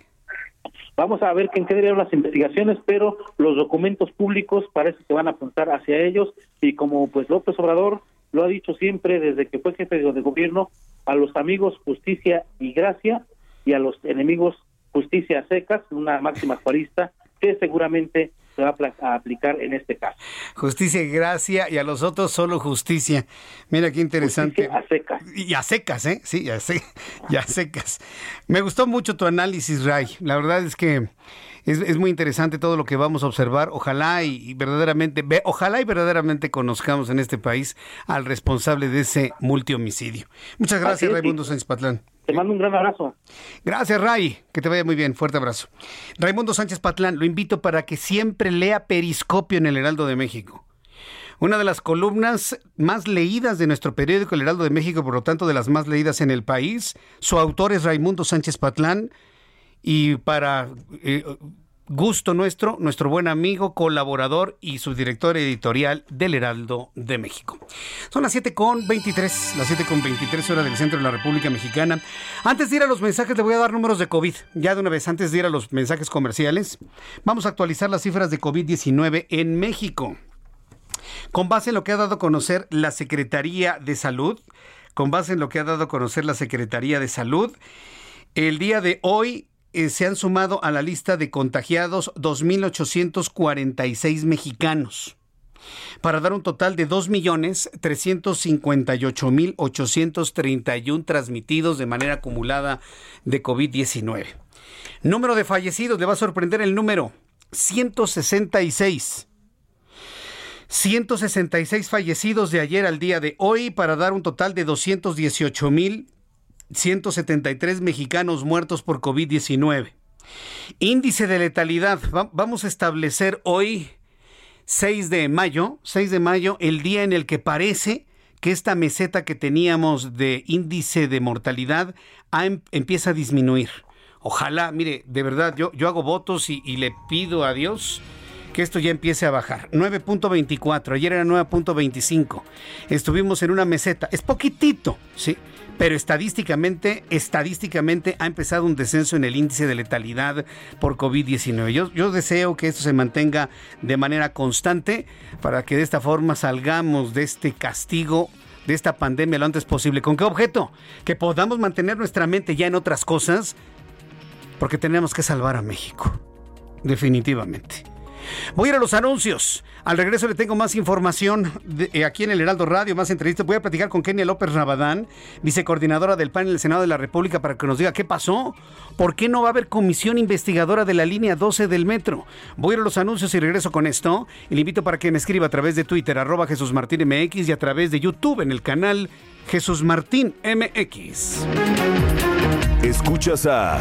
Vamos a ver qué quedarían las investigaciones, pero los documentos públicos parece que van a apuntar hacia ellos. Y como pues López Obrador lo ha dicho siempre desde que fue jefe de gobierno, a los amigos justicia y gracia y a los enemigos justicia secas, una máxima cuarista que seguramente se va a, aplicar en este caso. Justicia y gracia y a los otros solo justicia. Mira qué interesante. a secas. Y a secas, ¿eh? Sí, ya, ya secas. Me gustó mucho tu análisis, Ray. La verdad es que es, muy interesante todo lo que vamos a observar. Ojalá y, verdaderamente, ojalá y verdaderamente conozcamos en este país al responsable de ese multihomicidio. Muchas gracias, Raimundo Sánchez Patlán. Te mando un gran abrazo. Gracias, Ray. Que te vaya muy bien. Fuerte abrazo. Raimundo Sánchez Patlán, lo invito para que siempre lea Periscopio en el Heraldo de México. Una de las columnas más leídas de nuestro periódico El Heraldo de México, por lo tanto de las más leídas en el país. Su autor es Raimundo Sánchez Patlán. Y para eh, gusto nuestro, nuestro buen amigo, colaborador y subdirector editorial del Heraldo de México. Son las 7 con 23, las 7 con 23 horas del centro de la República Mexicana. Antes de ir a los mensajes, le voy a dar números de COVID. Ya de una vez, antes de ir a los mensajes comerciales, vamos a actualizar las cifras de COVID-19 en México. Con base en lo que ha dado a conocer la Secretaría de Salud, con base en lo que ha dado a conocer la Secretaría de Salud, el día de hoy eh, se han sumado a la lista de contagiados 2.846 mexicanos para dar un total de 2.358.831 transmitidos de manera acumulada de COVID-19. Número de fallecidos, le va a sorprender el número, 166. 166 fallecidos de ayer al día de hoy para dar un total de 218.000 173 mexicanos muertos por COVID-19. Índice de letalidad. vamos a establecer hoy, 6 de mayo, 6 de mayo, el día en el que parece que esta meseta que teníamos de índice de mortalidad em, empieza a disminuir. Ojalá, mire, de verdad, yo, yo hago votos y, y le pido a Dios que esto ya empiece a bajar. 9.24, ayer era 9.25. Estuvimos en una meseta, es poquitito, ¿sí? Pero estadísticamente, estadísticamente ha empezado un descenso en el índice de letalidad por COVID-19. Yo, yo deseo que esto se mantenga de manera constante para que de esta forma salgamos de este castigo de esta pandemia lo antes posible. ¿Con qué objeto? Que podamos mantener nuestra mente ya en otras cosas, porque tenemos que salvar a México. Definitivamente. Voy a ir a los anuncios. Al regreso le tengo más información eh, aquí en el Heraldo Radio, más entrevistas. Voy a platicar con Kenia López Rabadán, vicecoordinadora del PAN en el Senado de la República, para que nos diga qué pasó. ¿Por qué no va a haber comisión investigadora de la línea 12 del metro? Voy a ir a los anuncios y regreso con esto. Y le invito para que me escriba a través de Twitter, arroba Jesús Martín y a través de YouTube en el canal Jesús Martín MX. Escuchas a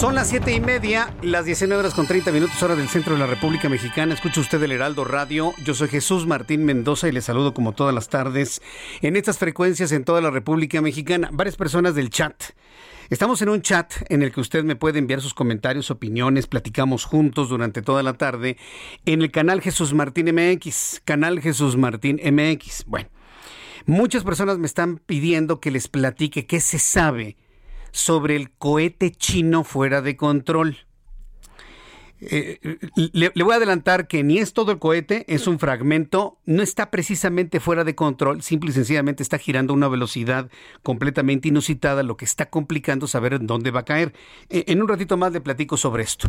Son las siete y media, las 19 horas con 30 minutos, hora del centro de la República Mexicana. Escucha usted el Heraldo Radio. Yo soy Jesús Martín Mendoza y le saludo como todas las tardes en estas frecuencias en toda la República Mexicana. Varias personas del chat. Estamos en un chat en el que usted me puede enviar sus comentarios, opiniones, platicamos juntos durante toda la tarde en el canal Jesús Martín MX, canal Jesús Martín MX. Bueno, muchas personas me están pidiendo que les platique qué se sabe sobre el cohete chino fuera de control. Eh, le, voy a adelantar que ni es todo el cohete, es un fragmento, no está precisamente fuera de control, simple y sencillamente está girando a una velocidad completamente inusitada, lo que está complicando saber en dónde va a caer. E, en un ratito más le platico sobre esto.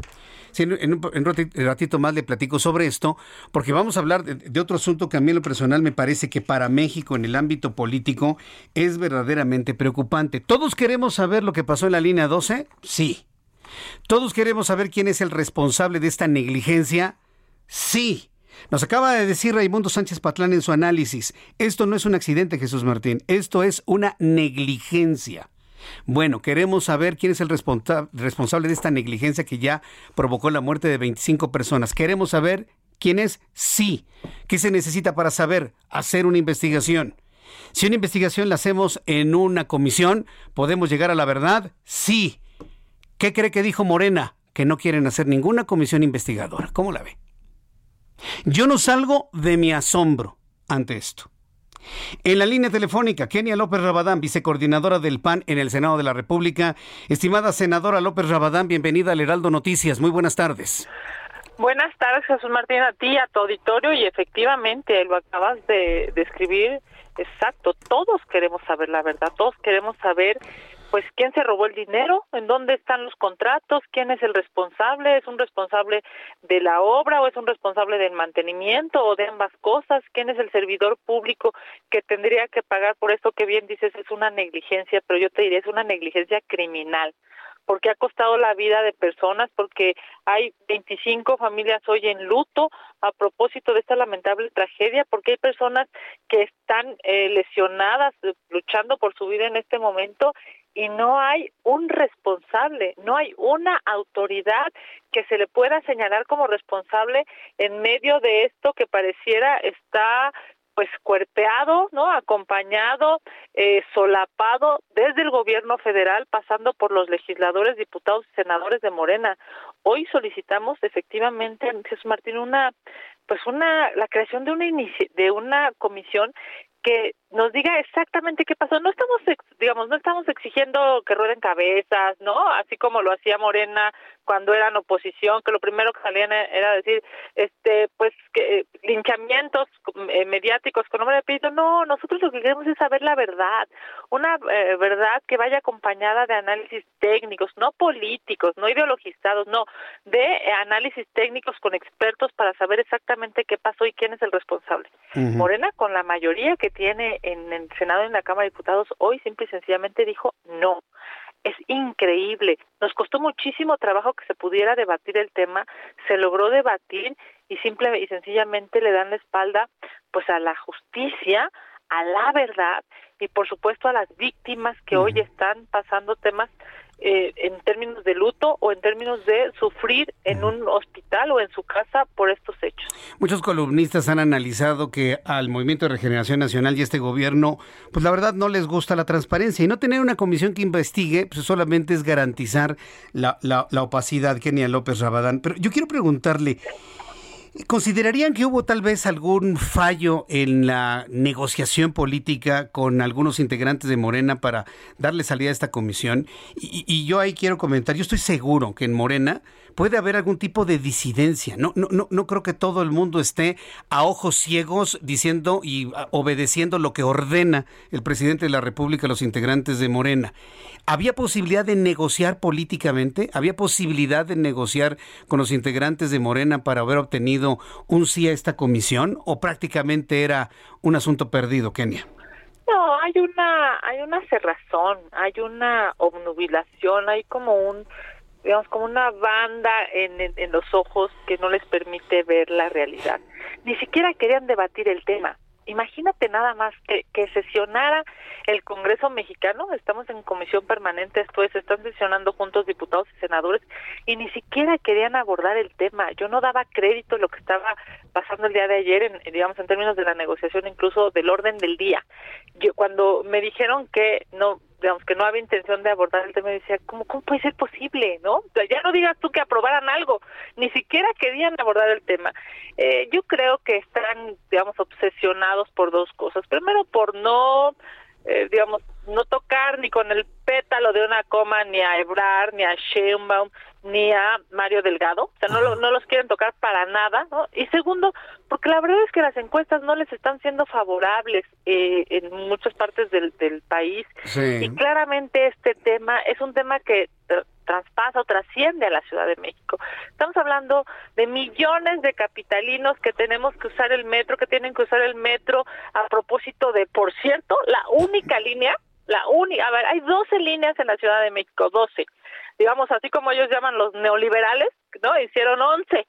en, un, ratito más le platico sobre esto, porque vamos a hablar de, de, otro asunto que a mí en lo personal me parece que para México en el ámbito político es verdaderamente preocupante. ¿Todos queremos saber lo que pasó en la línea 12? Sí. Todos queremos saber quién es el responsable de esta negligencia. Sí. Nos acaba de decir Raimundo Sánchez Patlán en su análisis, esto no es un accidente, Jesús Martín, esto es una negligencia. Bueno, queremos saber quién es el responsable de esta negligencia que ya provocó la muerte de 25 personas. Queremos saber quién es, sí. ¿Qué se necesita para saber? Hacer una investigación. Si una investigación la hacemos en una comisión, ¿podemos llegar a la verdad? Sí. ¿Qué cree que dijo Morena? Que no quieren hacer ninguna comisión investigadora. ¿Cómo la ve? Yo no salgo de mi asombro ante esto. En la línea telefónica, Kenia López Rabadán, vicecoordinadora del PAN en el Senado de la República. Estimada senadora López Rabadán, bienvenida al Heraldo Noticias. Muy buenas tardes. Buenas tardes, Jesús Martín, a ti, a tu auditorio, y efectivamente lo acabas de describir exacto. Todos queremos saber la verdad, todos queremos saber pues quién se robó el dinero, en dónde están los contratos, quién es el responsable, es un responsable de la obra o es un responsable del mantenimiento o de ambas cosas, quién es el servidor público que tendría que pagar por esto que bien dices es una negligencia, pero yo te diría es una negligencia criminal porque ha costado la vida de personas, porque hay 25 familias hoy en luto a propósito de esta lamentable tragedia, porque hay personas que están eh, lesionadas, luchando por su vida en este momento y no hay un responsable, no hay una autoridad que se le pueda señalar como responsable en medio de esto que pareciera está pues cuerpeado, ¿no? Acompañado, eh, solapado desde el gobierno federal, pasando por los legisladores, diputados y senadores de Morena. Hoy solicitamos efectivamente, Jesús Martín, una, pues una, la creación de una de una comisión que nos diga exactamente qué pasó. No estamos, digamos, no estamos exigiendo que rueden cabezas, ¿no? Así como lo hacía Morena cuando eran oposición, que lo primero que salían era decir, este, pues, que linchamientos eh, mediáticos con nombre de apellido. No, nosotros lo que queremos es saber la verdad, una eh, verdad que vaya acompañada de análisis técnicos, no políticos, no ideologizados, no, de análisis técnicos con expertos para saber exactamente qué pasó y quién es el responsable. Morena, con la mayoría que tiene en el Senado y en la Cámara de Diputados, hoy simple y sencillamente dijo no. Es increíble. Nos costó muchísimo trabajo que se pudiera debatir el tema, se logró debatir y simple y sencillamente le dan la espalda pues a la justicia, a la verdad y por supuesto a las víctimas que hoy están pasando temas eh, en términos de luto o en términos de sufrir en un hospital o en su casa por estos hechos. Muchos columnistas han analizado que al Movimiento de Regeneración Nacional y este gobierno, pues la verdad no les gusta la transparencia y no tener una comisión que investigue, pues solamente es garantizar la, la, la opacidad, Kenia López Rabadán. Pero yo quiero preguntarle, ¿Considerarían que hubo tal vez algún fallo en la negociación política con algunos integrantes de Morena para darle salida a esta comisión? Y, y, yo ahí quiero comentar, yo estoy seguro que en Morena puede haber algún tipo de disidencia. No, no, no, creo que todo el mundo esté a ojos ciegos diciendo y obedeciendo lo que ordena el presidente de la República a los integrantes de Morena. ¿Había posibilidad de negociar políticamente? ¿Había posibilidad de negociar con los integrantes de Morena para haber obtenido un sí a esta comisión? ¿O prácticamente era un asunto perdido, Kenia? No, hay una, hay una cerrazón, hay una obnubilación, hay como un digamos, como una banda en, los ojos que no les permite ver la realidad. Ni siquiera querían debatir el tema. Imagínate nada más que, que sesionara el Congreso mexicano, estamos en comisión permanente, esto es, están sesionando juntos diputados y senadores y ni siquiera querían abordar el tema. Yo no daba crédito a lo que estaba pasando el día de ayer, en, digamos, en términos de la negociación, incluso del orden del día. Yo cuando me dijeron que no digamos que no había intención de abordar el tema, decía, ¿cómo, cómo puede ser posible? ¿no? ya no digas tú que aprobaran algo, ni siquiera querían abordar el tema. Eh, yo creo que están, digamos, obsesionados por dos cosas. Primero, por no, eh, digamos, no tocar ni con el pétalo de una coma ni a Ebrar, ni a Sheinbaum, ni a Mario Delgado, o sea, no, no los quieren tocar para nada, ¿no? Y segundo, porque la verdad es que las encuestas no les están siendo favorables eh, en muchas partes del, del país. Y claramente este tema es un tema que traspasa o trasciende a la Ciudad de México. Estamos hablando de millones de capitalinos que tenemos que usar el metro, que tienen que usar el metro a propósito de, por cierto, la única línea, la única, a ver, hay 12 líneas en la Ciudad de México, 12 digamos, así como ellos llaman los neoliberales, ¿no? Hicieron 11.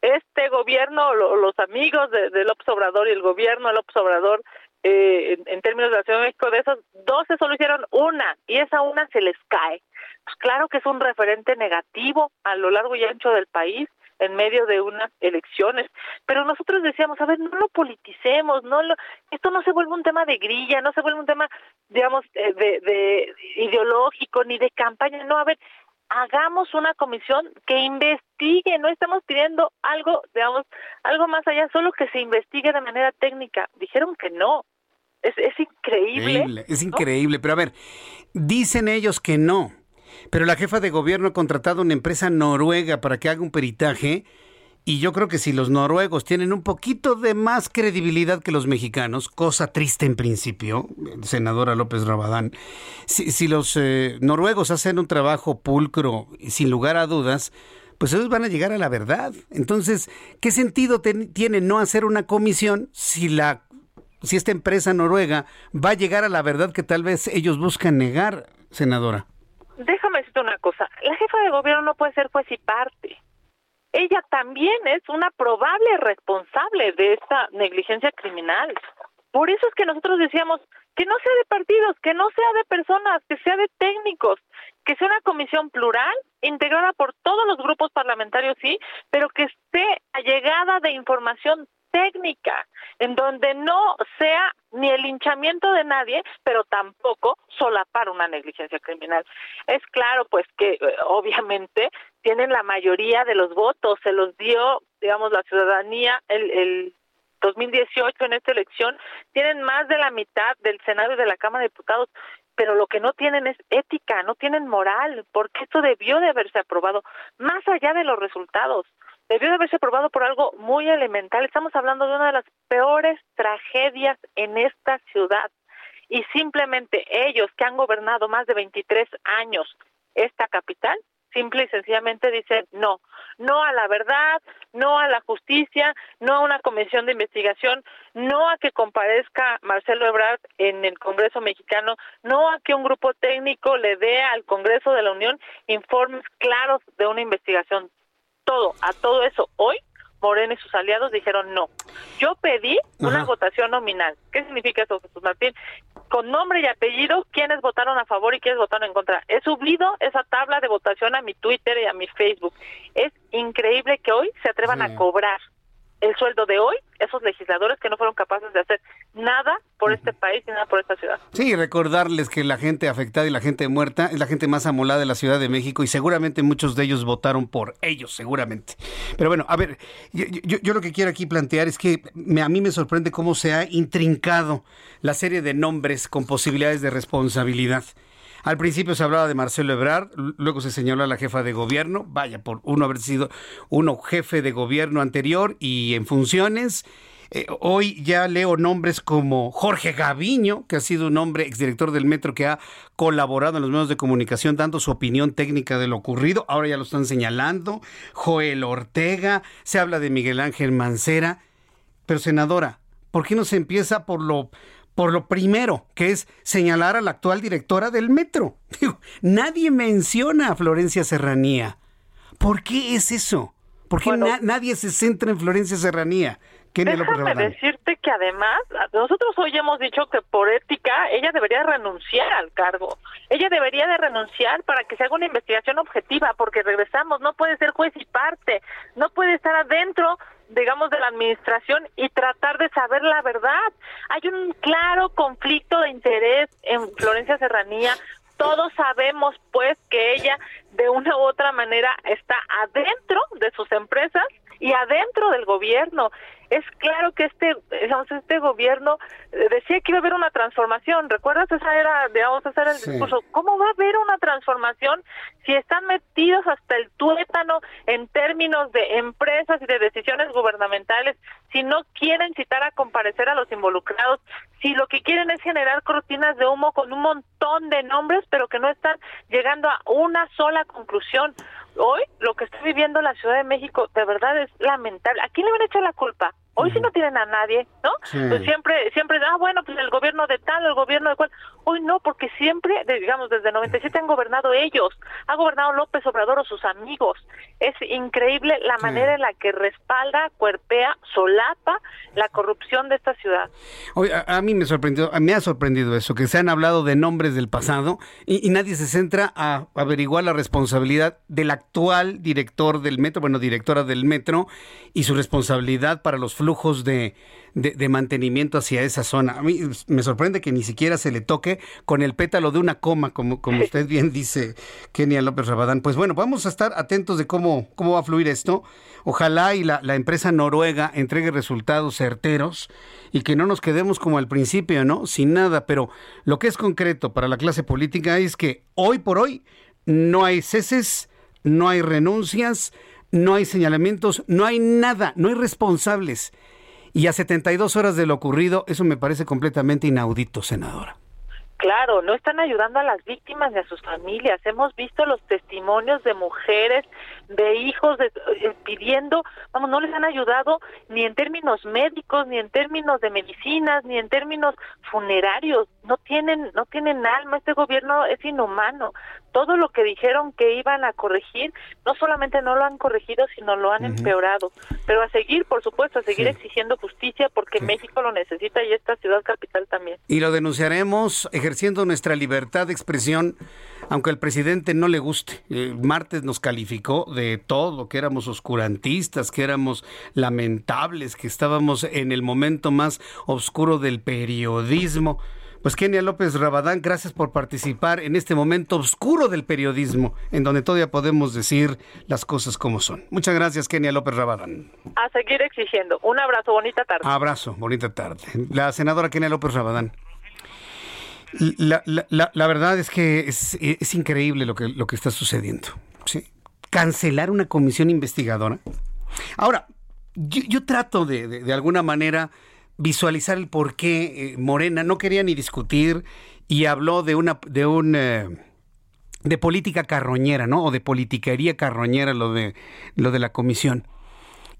Este gobierno, los amigos de, de, López Obrador y el gobierno de López Obrador, eh, en, términos de la Ciudad de México, de esos 12 solo hicieron una, y esa una se les cae. Pues claro que es un referente negativo a lo largo y ancho del país en medio de unas elecciones. Pero nosotros decíamos, a ver, no lo politicemos, no lo, esto no se vuelve un tema de grilla, no se vuelve un tema, digamos, eh, de, de ideológico ni de campaña, no, a ver, hagamos una comisión que investigue, no estamos pidiendo algo, digamos, algo más allá, solo que se investigue de manera técnica. Dijeron que no. Es, es increíble. Es increíble, pero a ver, dicen ellos que no, pero la jefa de gobierno ha contratado una empresa noruega para que haga un peritaje Y yo creo que si los noruegos tienen un poquito de más credibilidad que los mexicanos, cosa triste en principio, senadora López Rabadán, si, los eh, noruegos hacen un trabajo pulcro, sin lugar a dudas, pues ellos van a llegar a la verdad. Entonces, ¿qué sentido tiene no hacer una comisión si la si esta empresa noruega va a llegar a la verdad que tal vez ellos buscan negar, senadora? Déjame decirte una cosa, la jefa de gobierno no puede ser juez y parte ella también es una probable responsable de esta negligencia criminal. Por eso es que nosotros decíamos que no sea de partidos, que no sea de personas, que sea de técnicos, que sea una comisión plural, integrada por todos los grupos parlamentarios, sí, pero que esté allegada de información técnica, en donde no sea ni el linchamiento de nadie, pero tampoco solapar una negligencia criminal. Es claro, pues, que eh, obviamente tienen la mayoría de los votos, se los dio, digamos, la ciudadanía el, el 2018 en esta elección, tienen más de la mitad del Senado y de la Cámara de Diputados, pero lo que no tienen es ética, no tienen moral, porque esto debió de haberse aprobado, más allá de los resultados debió de haberse aprobado por algo muy elemental. Estamos hablando de una de las peores tragedias en esta ciudad. Y simplemente ellos que han gobernado más de 23 años esta capital, simple y sencillamente dicen no, no a la verdad, no a la justicia, no a una comisión de investigación, no a que comparezca Marcelo Ebrard en el Congreso mexicano, no a que un grupo técnico le dé al Congreso de la Unión informes claros de una investigación todo, a todo eso, hoy Morena y sus aliados dijeron no. Yo pedí una votación nominal. ¿Qué significa eso, Jesús Martín? Con nombre y apellido, quiénes votaron a favor y quiénes votaron en contra. He subido esa tabla de votación a mi Twitter y a mi Facebook. Es increíble que hoy se atrevan a cobrar el sueldo de hoy esos legisladores que no fueron capaces de hacer nada por este país y nada por esta ciudad. Sí, recordarles que la gente afectada y la gente muerta es la gente más amolada de la Ciudad de México y seguramente muchos de ellos votaron por ellos, seguramente. Pero bueno, a ver, yo, yo, lo que quiero aquí plantear es que a mí me sorprende cómo se ha intrincado la serie de nombres con posibilidades de responsabilidad. Al principio se hablaba de Marcelo Ebrard, luego se señaló a la jefa de gobierno, vaya, por uno haber sido uno jefe de gobierno anterior y en funciones. Eh, hoy ya leo nombres como Jorge Gaviño, que ha sido un hombre exdirector del metro que ha colaborado en los medios de comunicación dando su opinión técnica de lo ocurrido. Ahora ya lo están señalando. Joel Ortega, se habla de Miguel Ángel Mancera. Pero senadora, ¿por qué no se empieza por lo por lo primero, que es señalar a la actual directora del metro. nadie menciona a Florencia Serranía. ¿Por qué es eso? ¿Por qué nadie se centra en Florencia Serranía? Déjame decirte que además, nosotros hoy hemos dicho que por ética ella debería renunciar al cargo. Ella debería de renunciar para que se haga una investigación objetiva, porque regresamos, no puede ser juez y parte, no puede estar adentro digamos, de la administración y tratar de saber la verdad. Hay un claro conflicto de interés en Florencia Serranía. Todos sabemos, pues, que ella de una u otra manera está adentro de sus empresas y adentro del gobierno es claro que este, este gobierno eh, decía que iba a haber una transformación. ¿Recuerdas? Esa era, digamos, ese era el discurso. ¿Cómo va a haber una transformación si están metidos hasta el tuétano en términos de empresas y de decisiones gubernamentales? Si no quieren citar a comparecer a los involucrados, si lo que quieren es generar cortinas de humo con un montón de nombres, pero que no están llegando a una sola conclusión. Hoy lo que está viviendo la Ciudad de México de verdad es lamentable. ¿A quién le van a echar la culpa? Hoy sí no tienen a nadie, ¿no? Pues siempre, siempre, ah, bueno, pues el gobierno de tal, el gobierno de cual. Hoy no, porque siempre, digamos, desde 97 han gobernado ellos, ha gobernado López Obrador o sus amigos. Es increíble la manera en la que respalda, cuerpea, solapa la corrupción de esta ciudad. Hoy a, mí me sorprendió, me ha sorprendido eso, que se han hablado de nombres del pasado y, y nadie se centra a averiguar la responsabilidad del actual director del metro, bueno, directora del metro y su responsabilidad para los flujos de, de, mantenimiento hacia esa zona. A mí me sorprende que ni siquiera se le toque con el pétalo de una coma, como, como usted bien dice, Kenia López Rabadán. Pues bueno, vamos a estar atentos de cómo, cómo va a fluir esto. Ojalá y la, la empresa noruega entregue resultados certeros y que no nos quedemos como al principio, ¿no? Sin nada. Pero lo que es concreto para la clase política es que hoy por hoy no hay ceses, no hay renuncias, no hay señalamientos, no hay nada, no hay responsables. Y a 72 horas de lo ocurrido, eso me parece completamente inaudito, senadora. Claro, no están ayudando a las víctimas ni a sus familias. Hemos visto los testimonios de mujeres, de hijos, de, eh, pidiendo, vamos, no les han ayudado ni en términos médicos, ni en términos de medicinas, ni en términos funerarios. No tienen, no tienen alma. Este gobierno es inhumano todo lo que dijeron que iban a corregir, no solamente no lo han corregido, sino lo han empeorado. Pero a seguir, por supuesto, a seguir exigiendo justicia porque México lo necesita y esta ciudad capital también. Y lo denunciaremos ejerciendo nuestra libertad de expresión, aunque al presidente no le guste. El martes nos calificó de todo, que éramos oscurantistas, que éramos lamentables, que estábamos en el momento más oscuro del periodismo. Pues Kenia López Rabadán, gracias por participar en este momento oscuro del periodismo, en donde todavía podemos decir las cosas como son. Muchas gracias, Kenia López Rabadán. A seguir exigiendo. Un abrazo, bonita tarde. Abrazo, bonita tarde. La senadora Kenia López Rabadán. La, verdad es que es, increíble lo que, lo que está sucediendo. ¿sí? Cancelar una comisión investigadora. Ahora, yo, trato de, de alguna manera visualizar el por qué eh, Morena no quería ni discutir y habló de una de un eh, de política carroñera, ¿no? O de politiquería carroñera lo de lo de la comisión.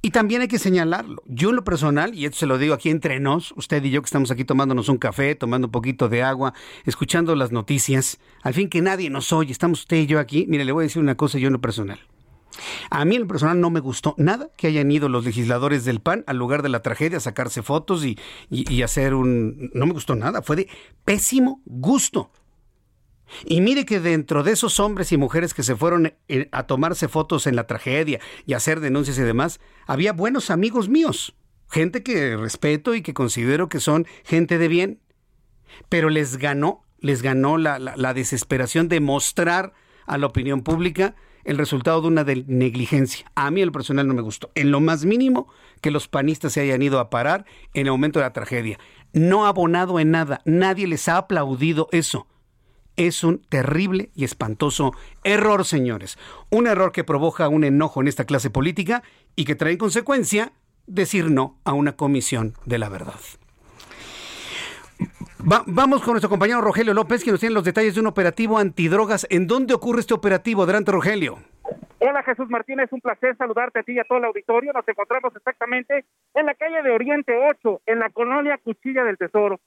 Y también hay que señalarlo. Yo en lo personal, y esto se lo digo aquí entre nos, usted y yo que estamos aquí tomándonos un café, tomando un poquito de agua, escuchando las noticias, al fin que nadie nos oye, estamos usted y yo aquí, mire, le voy a decir una cosa yo en lo personal. A mí en personal no me gustó nada que hayan ido los legisladores del PAN al lugar de la tragedia a sacarse fotos y, hacer un... No me gustó nada, fue de pésimo gusto. Y mire que dentro de esos hombres y mujeres que se fueron eh, a tomarse fotos en la tragedia y hacer denuncias y demás, había buenos amigos míos, gente que respeto y que considero que son gente de bien, pero les ganó, les ganó la, la desesperación de mostrar a la opinión pública el resultado de una negligencia. A mí el personal no me gustó. En lo más mínimo que los panistas se hayan ido a parar en el momento de la tragedia. No ha abonado en nada. Nadie les ha aplaudido eso. Es un terrible y espantoso error, señores. Un error que provoca un enojo en esta clase política y que trae en consecuencia decir no a una comisión de la verdad vamos con nuestro compañero Rogelio López, que nos tiene los detalles de un operativo antidrogas. ¿En dónde ocurre este operativo? Adelante, Rogelio. Hola Jesús Martínez, un placer saludarte a ti y a todo el auditorio. Nos encontramos exactamente en la calle de Oriente 8, en la colonia Cuchilla del Tesoro.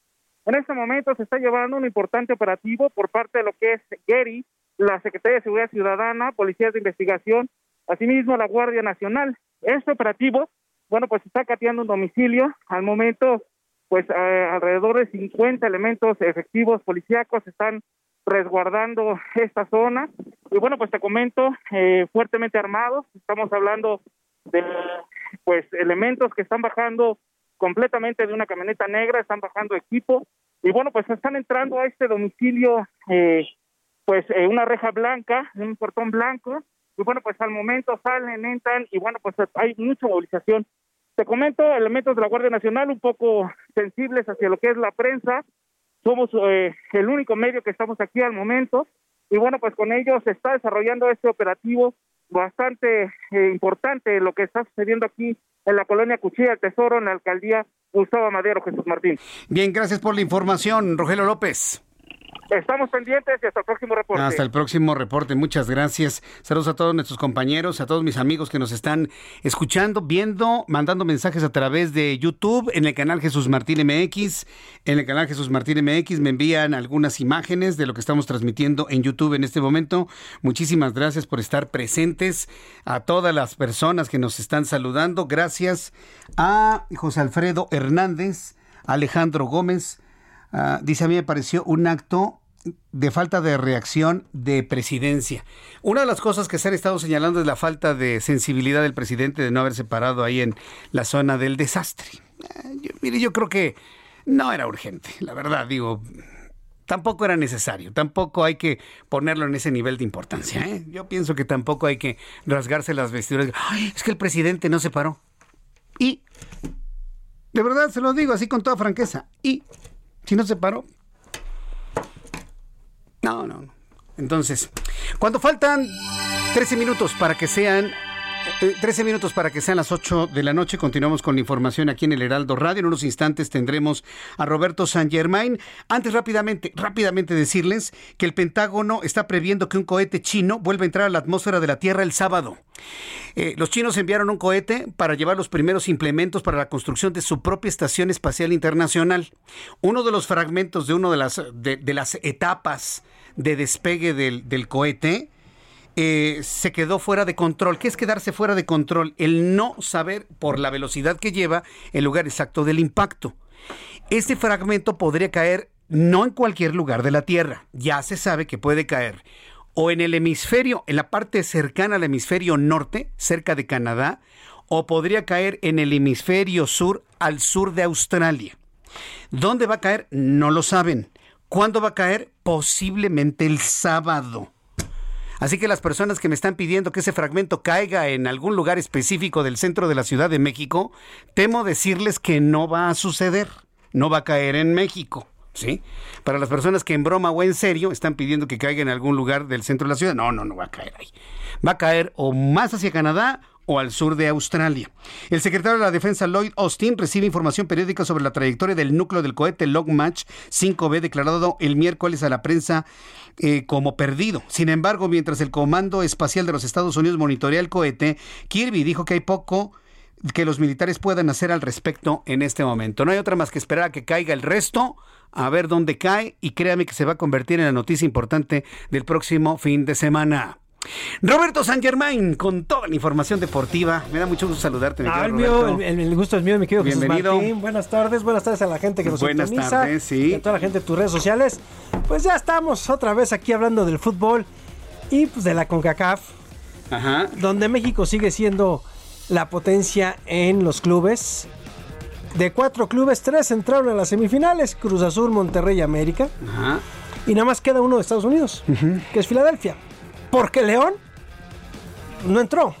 En este momento se está llevando un importante operativo por parte de lo que es Gary, la Secretaría de Seguridad Ciudadana, Policías de Investigación, asimismo la Guardia Nacional. Este operativo, bueno, pues está cateando un domicilio. Al momento pues eh, alrededor de 50 elementos efectivos policíacos están resguardando esta zona. Y bueno, pues te comento, eh, fuertemente armados, estamos hablando de pues elementos que están bajando completamente de una camioneta negra, están bajando equipo. Y bueno, pues están entrando a este domicilio eh, pues una reja blanca, un portón blanco. Y bueno, pues al momento salen, entran y bueno, pues hay mucha movilización te comento elementos de la Guardia Nacional un poco sensibles hacia lo que es la prensa. Somos eh, el único medio que estamos aquí al momento y bueno, pues con ellos se está desarrollando este operativo bastante eh, importante lo que está sucediendo aquí en la colonia Cuchilla del Tesoro en la alcaldía Gustavo Madero Jesús Martín. Bien, gracias por la información, Rogelio López. Estamos pendientes y hasta el próximo reporte. Hasta el próximo reporte. Muchas gracias. Saludos a todos nuestros compañeros, a todos mis amigos que nos están escuchando, viendo, mandando mensajes a través de YouTube, en el canal Jesús Martín MX. En el canal Jesús Martín MX me envían algunas imágenes de lo que estamos transmitiendo en YouTube en este momento. Muchísimas gracias por estar presentes. A todas las personas que nos están saludando. Gracias a José Alfredo Hernández, Alejandro Gómez. Ah, dice, a mí me pareció un acto de falta de reacción de presidencia. Una de las cosas que se han estado señalando es la falta de sensibilidad del presidente de no haberse parado ahí en la zona del desastre. Ah, mire, yo creo que no era urgente, la verdad, digo, tampoco era necesario, tampoco hay que ponerlo en ese nivel de importancia. ¿eh? Yo pienso que tampoco hay que rasgarse las vestiduras. es que el presidente no se paró. Y, de verdad, se lo digo así con toda franqueza, y si no se paró. No, no. Entonces, cuando faltan 13 minutos para que sean 13 minutos para que sean las 8 de la noche. Continuamos con la información aquí en el Heraldo Radio. En unos instantes tendremos a Roberto San Germain. Antes, rápidamente, rápidamente decirles que el Pentágono está previendo que un cohete chino vuelva a entrar a la atmósfera de la Tierra el sábado. Eh, los chinos enviaron un cohete para llevar los primeros implementos para la construcción de su propia Estación Espacial Internacional. Uno de los fragmentos de una de las, de, las etapas de despegue del, del cohete eh, se quedó fuera de control. ¿Qué es quedarse fuera de control? El no saber por la velocidad que lleva el lugar exacto del impacto. Este fragmento podría caer no en cualquier lugar de la Tierra. Ya se sabe que puede caer o en el hemisferio, en la parte cercana al hemisferio norte, cerca de Canadá, o podría caer en el hemisferio sur, al sur de Australia. ¿Dónde va a caer? No lo saben. ¿Cuándo va a caer? Posiblemente el sábado. Así que las personas que me están pidiendo que ese fragmento caiga en algún lugar específico del centro de la Ciudad de México, temo decirles que no va a suceder, no va a caer en México. ¿Sí? Para las personas que en broma o en serio están pidiendo que caiga en algún lugar del centro de la ciudad, no, no, no va a caer ahí. Va a caer o más hacia Canadá o al sur de Australia. El secretario de la Defensa Lloyd Austin recibe información periódica sobre la trayectoria del núcleo del cohete Longmarch 5B declarado el miércoles a la prensa eh, como perdido. Sin embargo, mientras el Comando Espacial de los Estados Unidos monitorea el cohete, Kirby dijo que hay poco que los militares puedan hacer al respecto en este momento. No hay otra más que esperar a que caiga el resto, a ver dónde cae y créame que se va a convertir en la noticia importante del próximo fin de semana. Roberto San Germain, con toda la información deportiva. Me da mucho gusto saludarte. Ah, el, mío, el, gusto es mío, mi querido Bienvenido. Buenas tardes, buenas tardes a la gente que nos Buenas tardes, sí. a toda la gente de tus redes sociales. Pues ya estamos otra vez aquí hablando del fútbol y pues de la CONCACAF. Ajá. Donde México sigue siendo la potencia en los clubes. De cuatro clubes, tres entraron a las semifinales: Cruz Azul, Monterrey y América. Ajá. Y nada más queda uno de Estados Unidos, que es Filadelfia. Porque León no entró.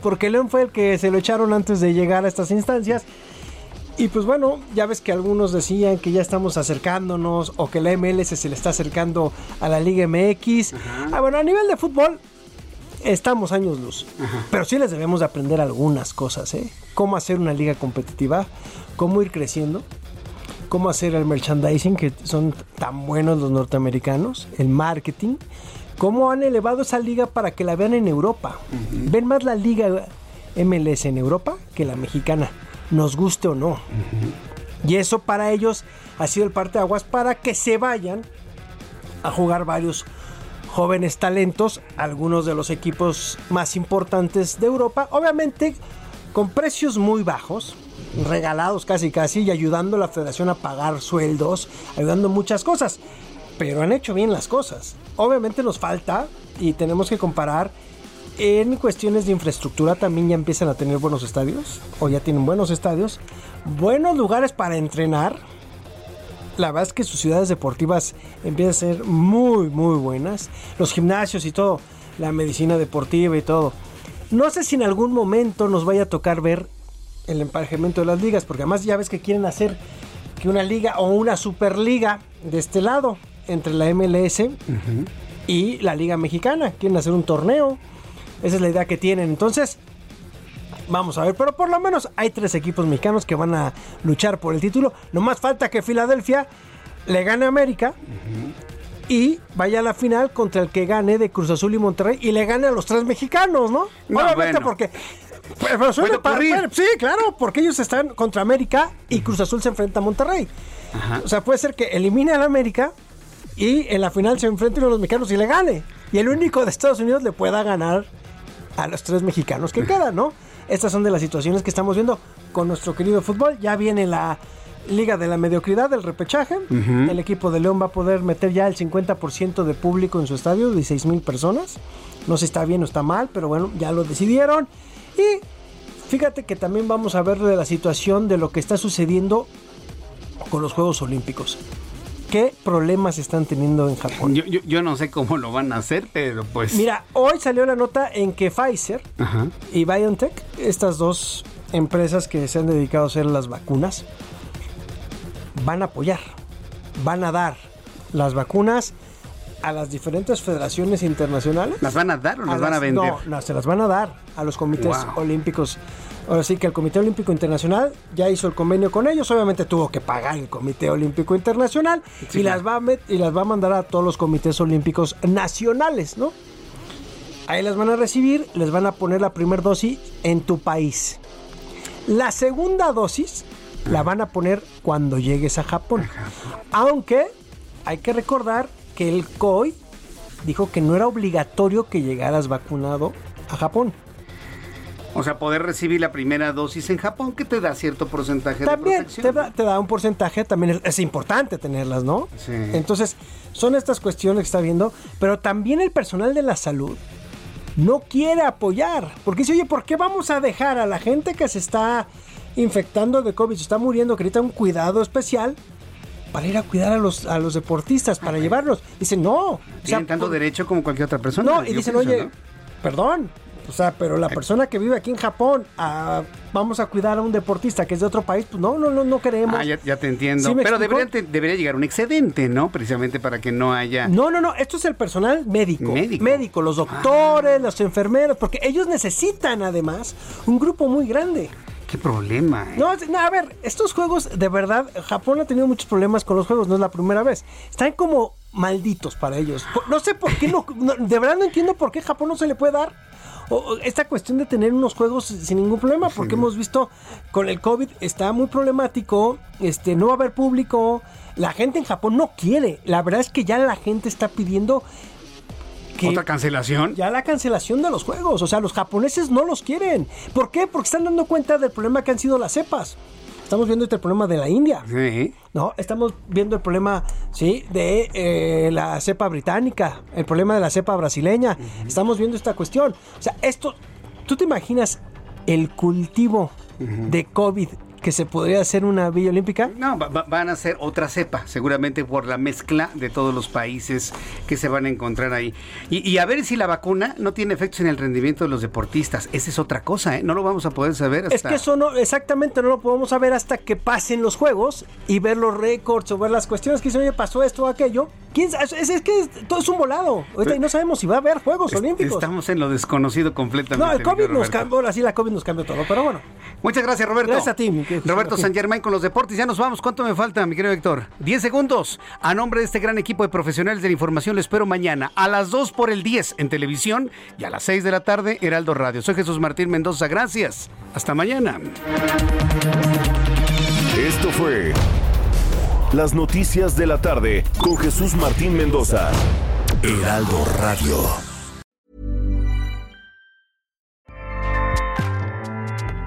Porque León fue el que se lo echaron antes de llegar a estas instancias. Y pues bueno, ya ves que algunos decían que ya estamos acercándonos o que la MLS se le está acercando a la Liga MX. Ah, bueno, a nivel de fútbol estamos años luz. Pero sí les debemos de aprender algunas cosas, ¿eh? Cómo hacer una liga competitiva, cómo ir creciendo, cómo hacer el merchandising, que son tan buenos los norteamericanos, el marketing cómo han elevado esa liga para que la vean en Europa. Ven más la liga MLS en Europa que la mexicana, nos guste o no. Y eso para ellos ha sido el parte de aguas para que se vayan a jugar varios jóvenes talentos, algunos de los equipos más importantes de Europa, obviamente con precios muy bajos, regalados casi casi y ayudando a la federación a pagar sueldos, ayudando muchas cosas pero han hecho bien las cosas. Obviamente nos falta y tenemos que comparar. En cuestiones de infraestructura también ya empiezan a tener buenos estadios, o ya tienen buenos estadios, buenos lugares para entrenar. La verdad es que sus ciudades deportivas empiezan a ser muy, muy buenas. Los gimnasios y todo, la medicina deportiva y todo. No sé si en algún momento nos vaya a tocar ver el emparejamiento de las ligas, porque además ya ves que quieren hacer que una liga o una superliga de este lado entre la MLS y la Liga Mexicana. Quieren hacer un torneo. Esa es la idea que tienen. Entonces, vamos a ver. Pero por lo menos hay tres equipos mexicanos que van a luchar por el título. No más falta que Filadelfia le gane a América. Y vaya a la final contra el que gane de Cruz Azul y Monterrey y le gane a los tres mexicanos, ¿no? Obviamente porque sí, claro, porque ellos están contra América y Cruz Azul se enfrenta a Monterrey. O sea, puede ser que elimine a América y en la final se enfrente uno de los mexicanos y le gane. Y el único de Estados Unidos le pueda ganar a los tres mexicanos que quedan, ¿no? Estas son de las situaciones que estamos viendo con nuestro querido fútbol. Ya viene la Liga de la Mediocridad, del repechaje. El equipo de León va a poder meter ya el 50% de público en su estadio, 16 mil personas. No sé si está bien o está mal, pero bueno, ya lo decidieron. Y fíjate que también vamos a ver de la situación de lo que está sucediendo con los Juegos Olímpicos. ¿Qué problemas están teniendo en Japón? Yo, no sé cómo lo van a hacer, pero pues... Mira, hoy salió la nota en que Pfizer y BioNTech, estas dos empresas que se han dedicado a hacer las vacunas, van a apoyar, van a dar las vacunas a las diferentes federaciones internacionales. ¿Las van a dar o las van a vender? No, no, se las van a dar a los comités olímpicos. Ahora sí que el Comité Olímpico Internacional ya hizo el convenio con ellos, obviamente tuvo que pagar el Comité Olímpico Internacional y, las va a y las va a mandar a todos los comités olímpicos nacionales, ¿no? Ahí las van a recibir, les van a poner la primera dosis en tu país. La segunda dosis la van a poner cuando llegues a Japón. Aunque hay que recordar que el COI dijo que no era obligatorio que llegaras vacunado a Japón. O sea, poder recibir la primera dosis en Japón, que te da cierto porcentaje de protección. Te da, te da un porcentaje, también es, importante tenerlas, ¿no? Sí. Entonces, son estas cuestiones que está viendo, pero también el personal de la salud no quiere apoyar. Porque dice, oye, ¿por qué vamos a dejar a la gente que se está infectando de COVID, se está muriendo, que necesita un cuidado especial? para ir a cuidar a los, a los deportistas, para llevarlos. Dicen, no. Tienen tanto derecho como cualquier otra persona. No, y dicen, oye, perdón, o sea, pero la persona que vive aquí en Japón, ah, vamos a cuidar a un deportista que es de otro país, pues no, no, no, no queremos. Ah, ya, te entiendo. pero debería, debería llegar un excedente, ¿no? Precisamente para que no haya. No, no, no. Esto es el personal médico. Médico. Médico, los doctores, los enfermeros, porque ellos necesitan además un grupo muy grande. Qué problema. ¿eh? No, a ver, estos juegos, de verdad, Japón ha tenido muchos problemas con los juegos, no es la primera vez. Están como malditos para ellos. No sé por qué no, de verdad no entiendo por qué Japón no se le puede dar esta cuestión de tener unos juegos sin ningún problema, porque hemos visto con el COVID está muy problemático, este, no va a haber público, la gente en Japón no quiere, la verdad es que ya la gente está pidiendo ¿Otra cancelación? Ya la cancelación de los juegos. O sea, los japoneses no los quieren. ¿Por qué? Porque están dando cuenta del problema que han sido las cepas. Estamos viendo este problema de la India. Sí. ¿no? Estamos viendo el problema, sí, de eh, la cepa británica, el problema de la cepa brasileña. Estamos viendo esta cuestión. O sea, esto, ¿tú te imaginas el cultivo de COVID que se podría hacer una Villa Olímpica? No, van a ser otra cepa, seguramente por la mezcla de todos los países que se van a encontrar ahí. Y, a ver si la vacuna no tiene efectos en el rendimiento de los deportistas. Esa es otra cosa, ¿eh? No lo vamos a poder saber hasta... Es que eso no, exactamente no lo podemos saber hasta que pasen los juegos y ver los récords o ver las cuestiones que dicen, oye, pasó esto o aquello. ¿Quién, es, es, que todo es un volado. Ahorita y no sabemos si va a haber Juegos Olímpicos. Estamos en lo desconocido completamente. No, el COVID nos cambió, ahora sí la COVID nos cambió todo, pero bueno. Muchas gracias, Roberto. Gracias a ti, Roberto San Germán con los deportes. Ya nos vamos. ¿Cuánto me falta, mi querido Héctor? Diez segundos. A nombre de este gran equipo de profesionales de la información, lo espero mañana a las 2 por el 10 en televisión y a las 6 de la tarde, Heraldo Radio. Soy Jesús Martín Mendoza. Gracias. Hasta mañana. Esto fue Las Noticias de la Tarde con Jesús Martín Mendoza. Heraldo Radio.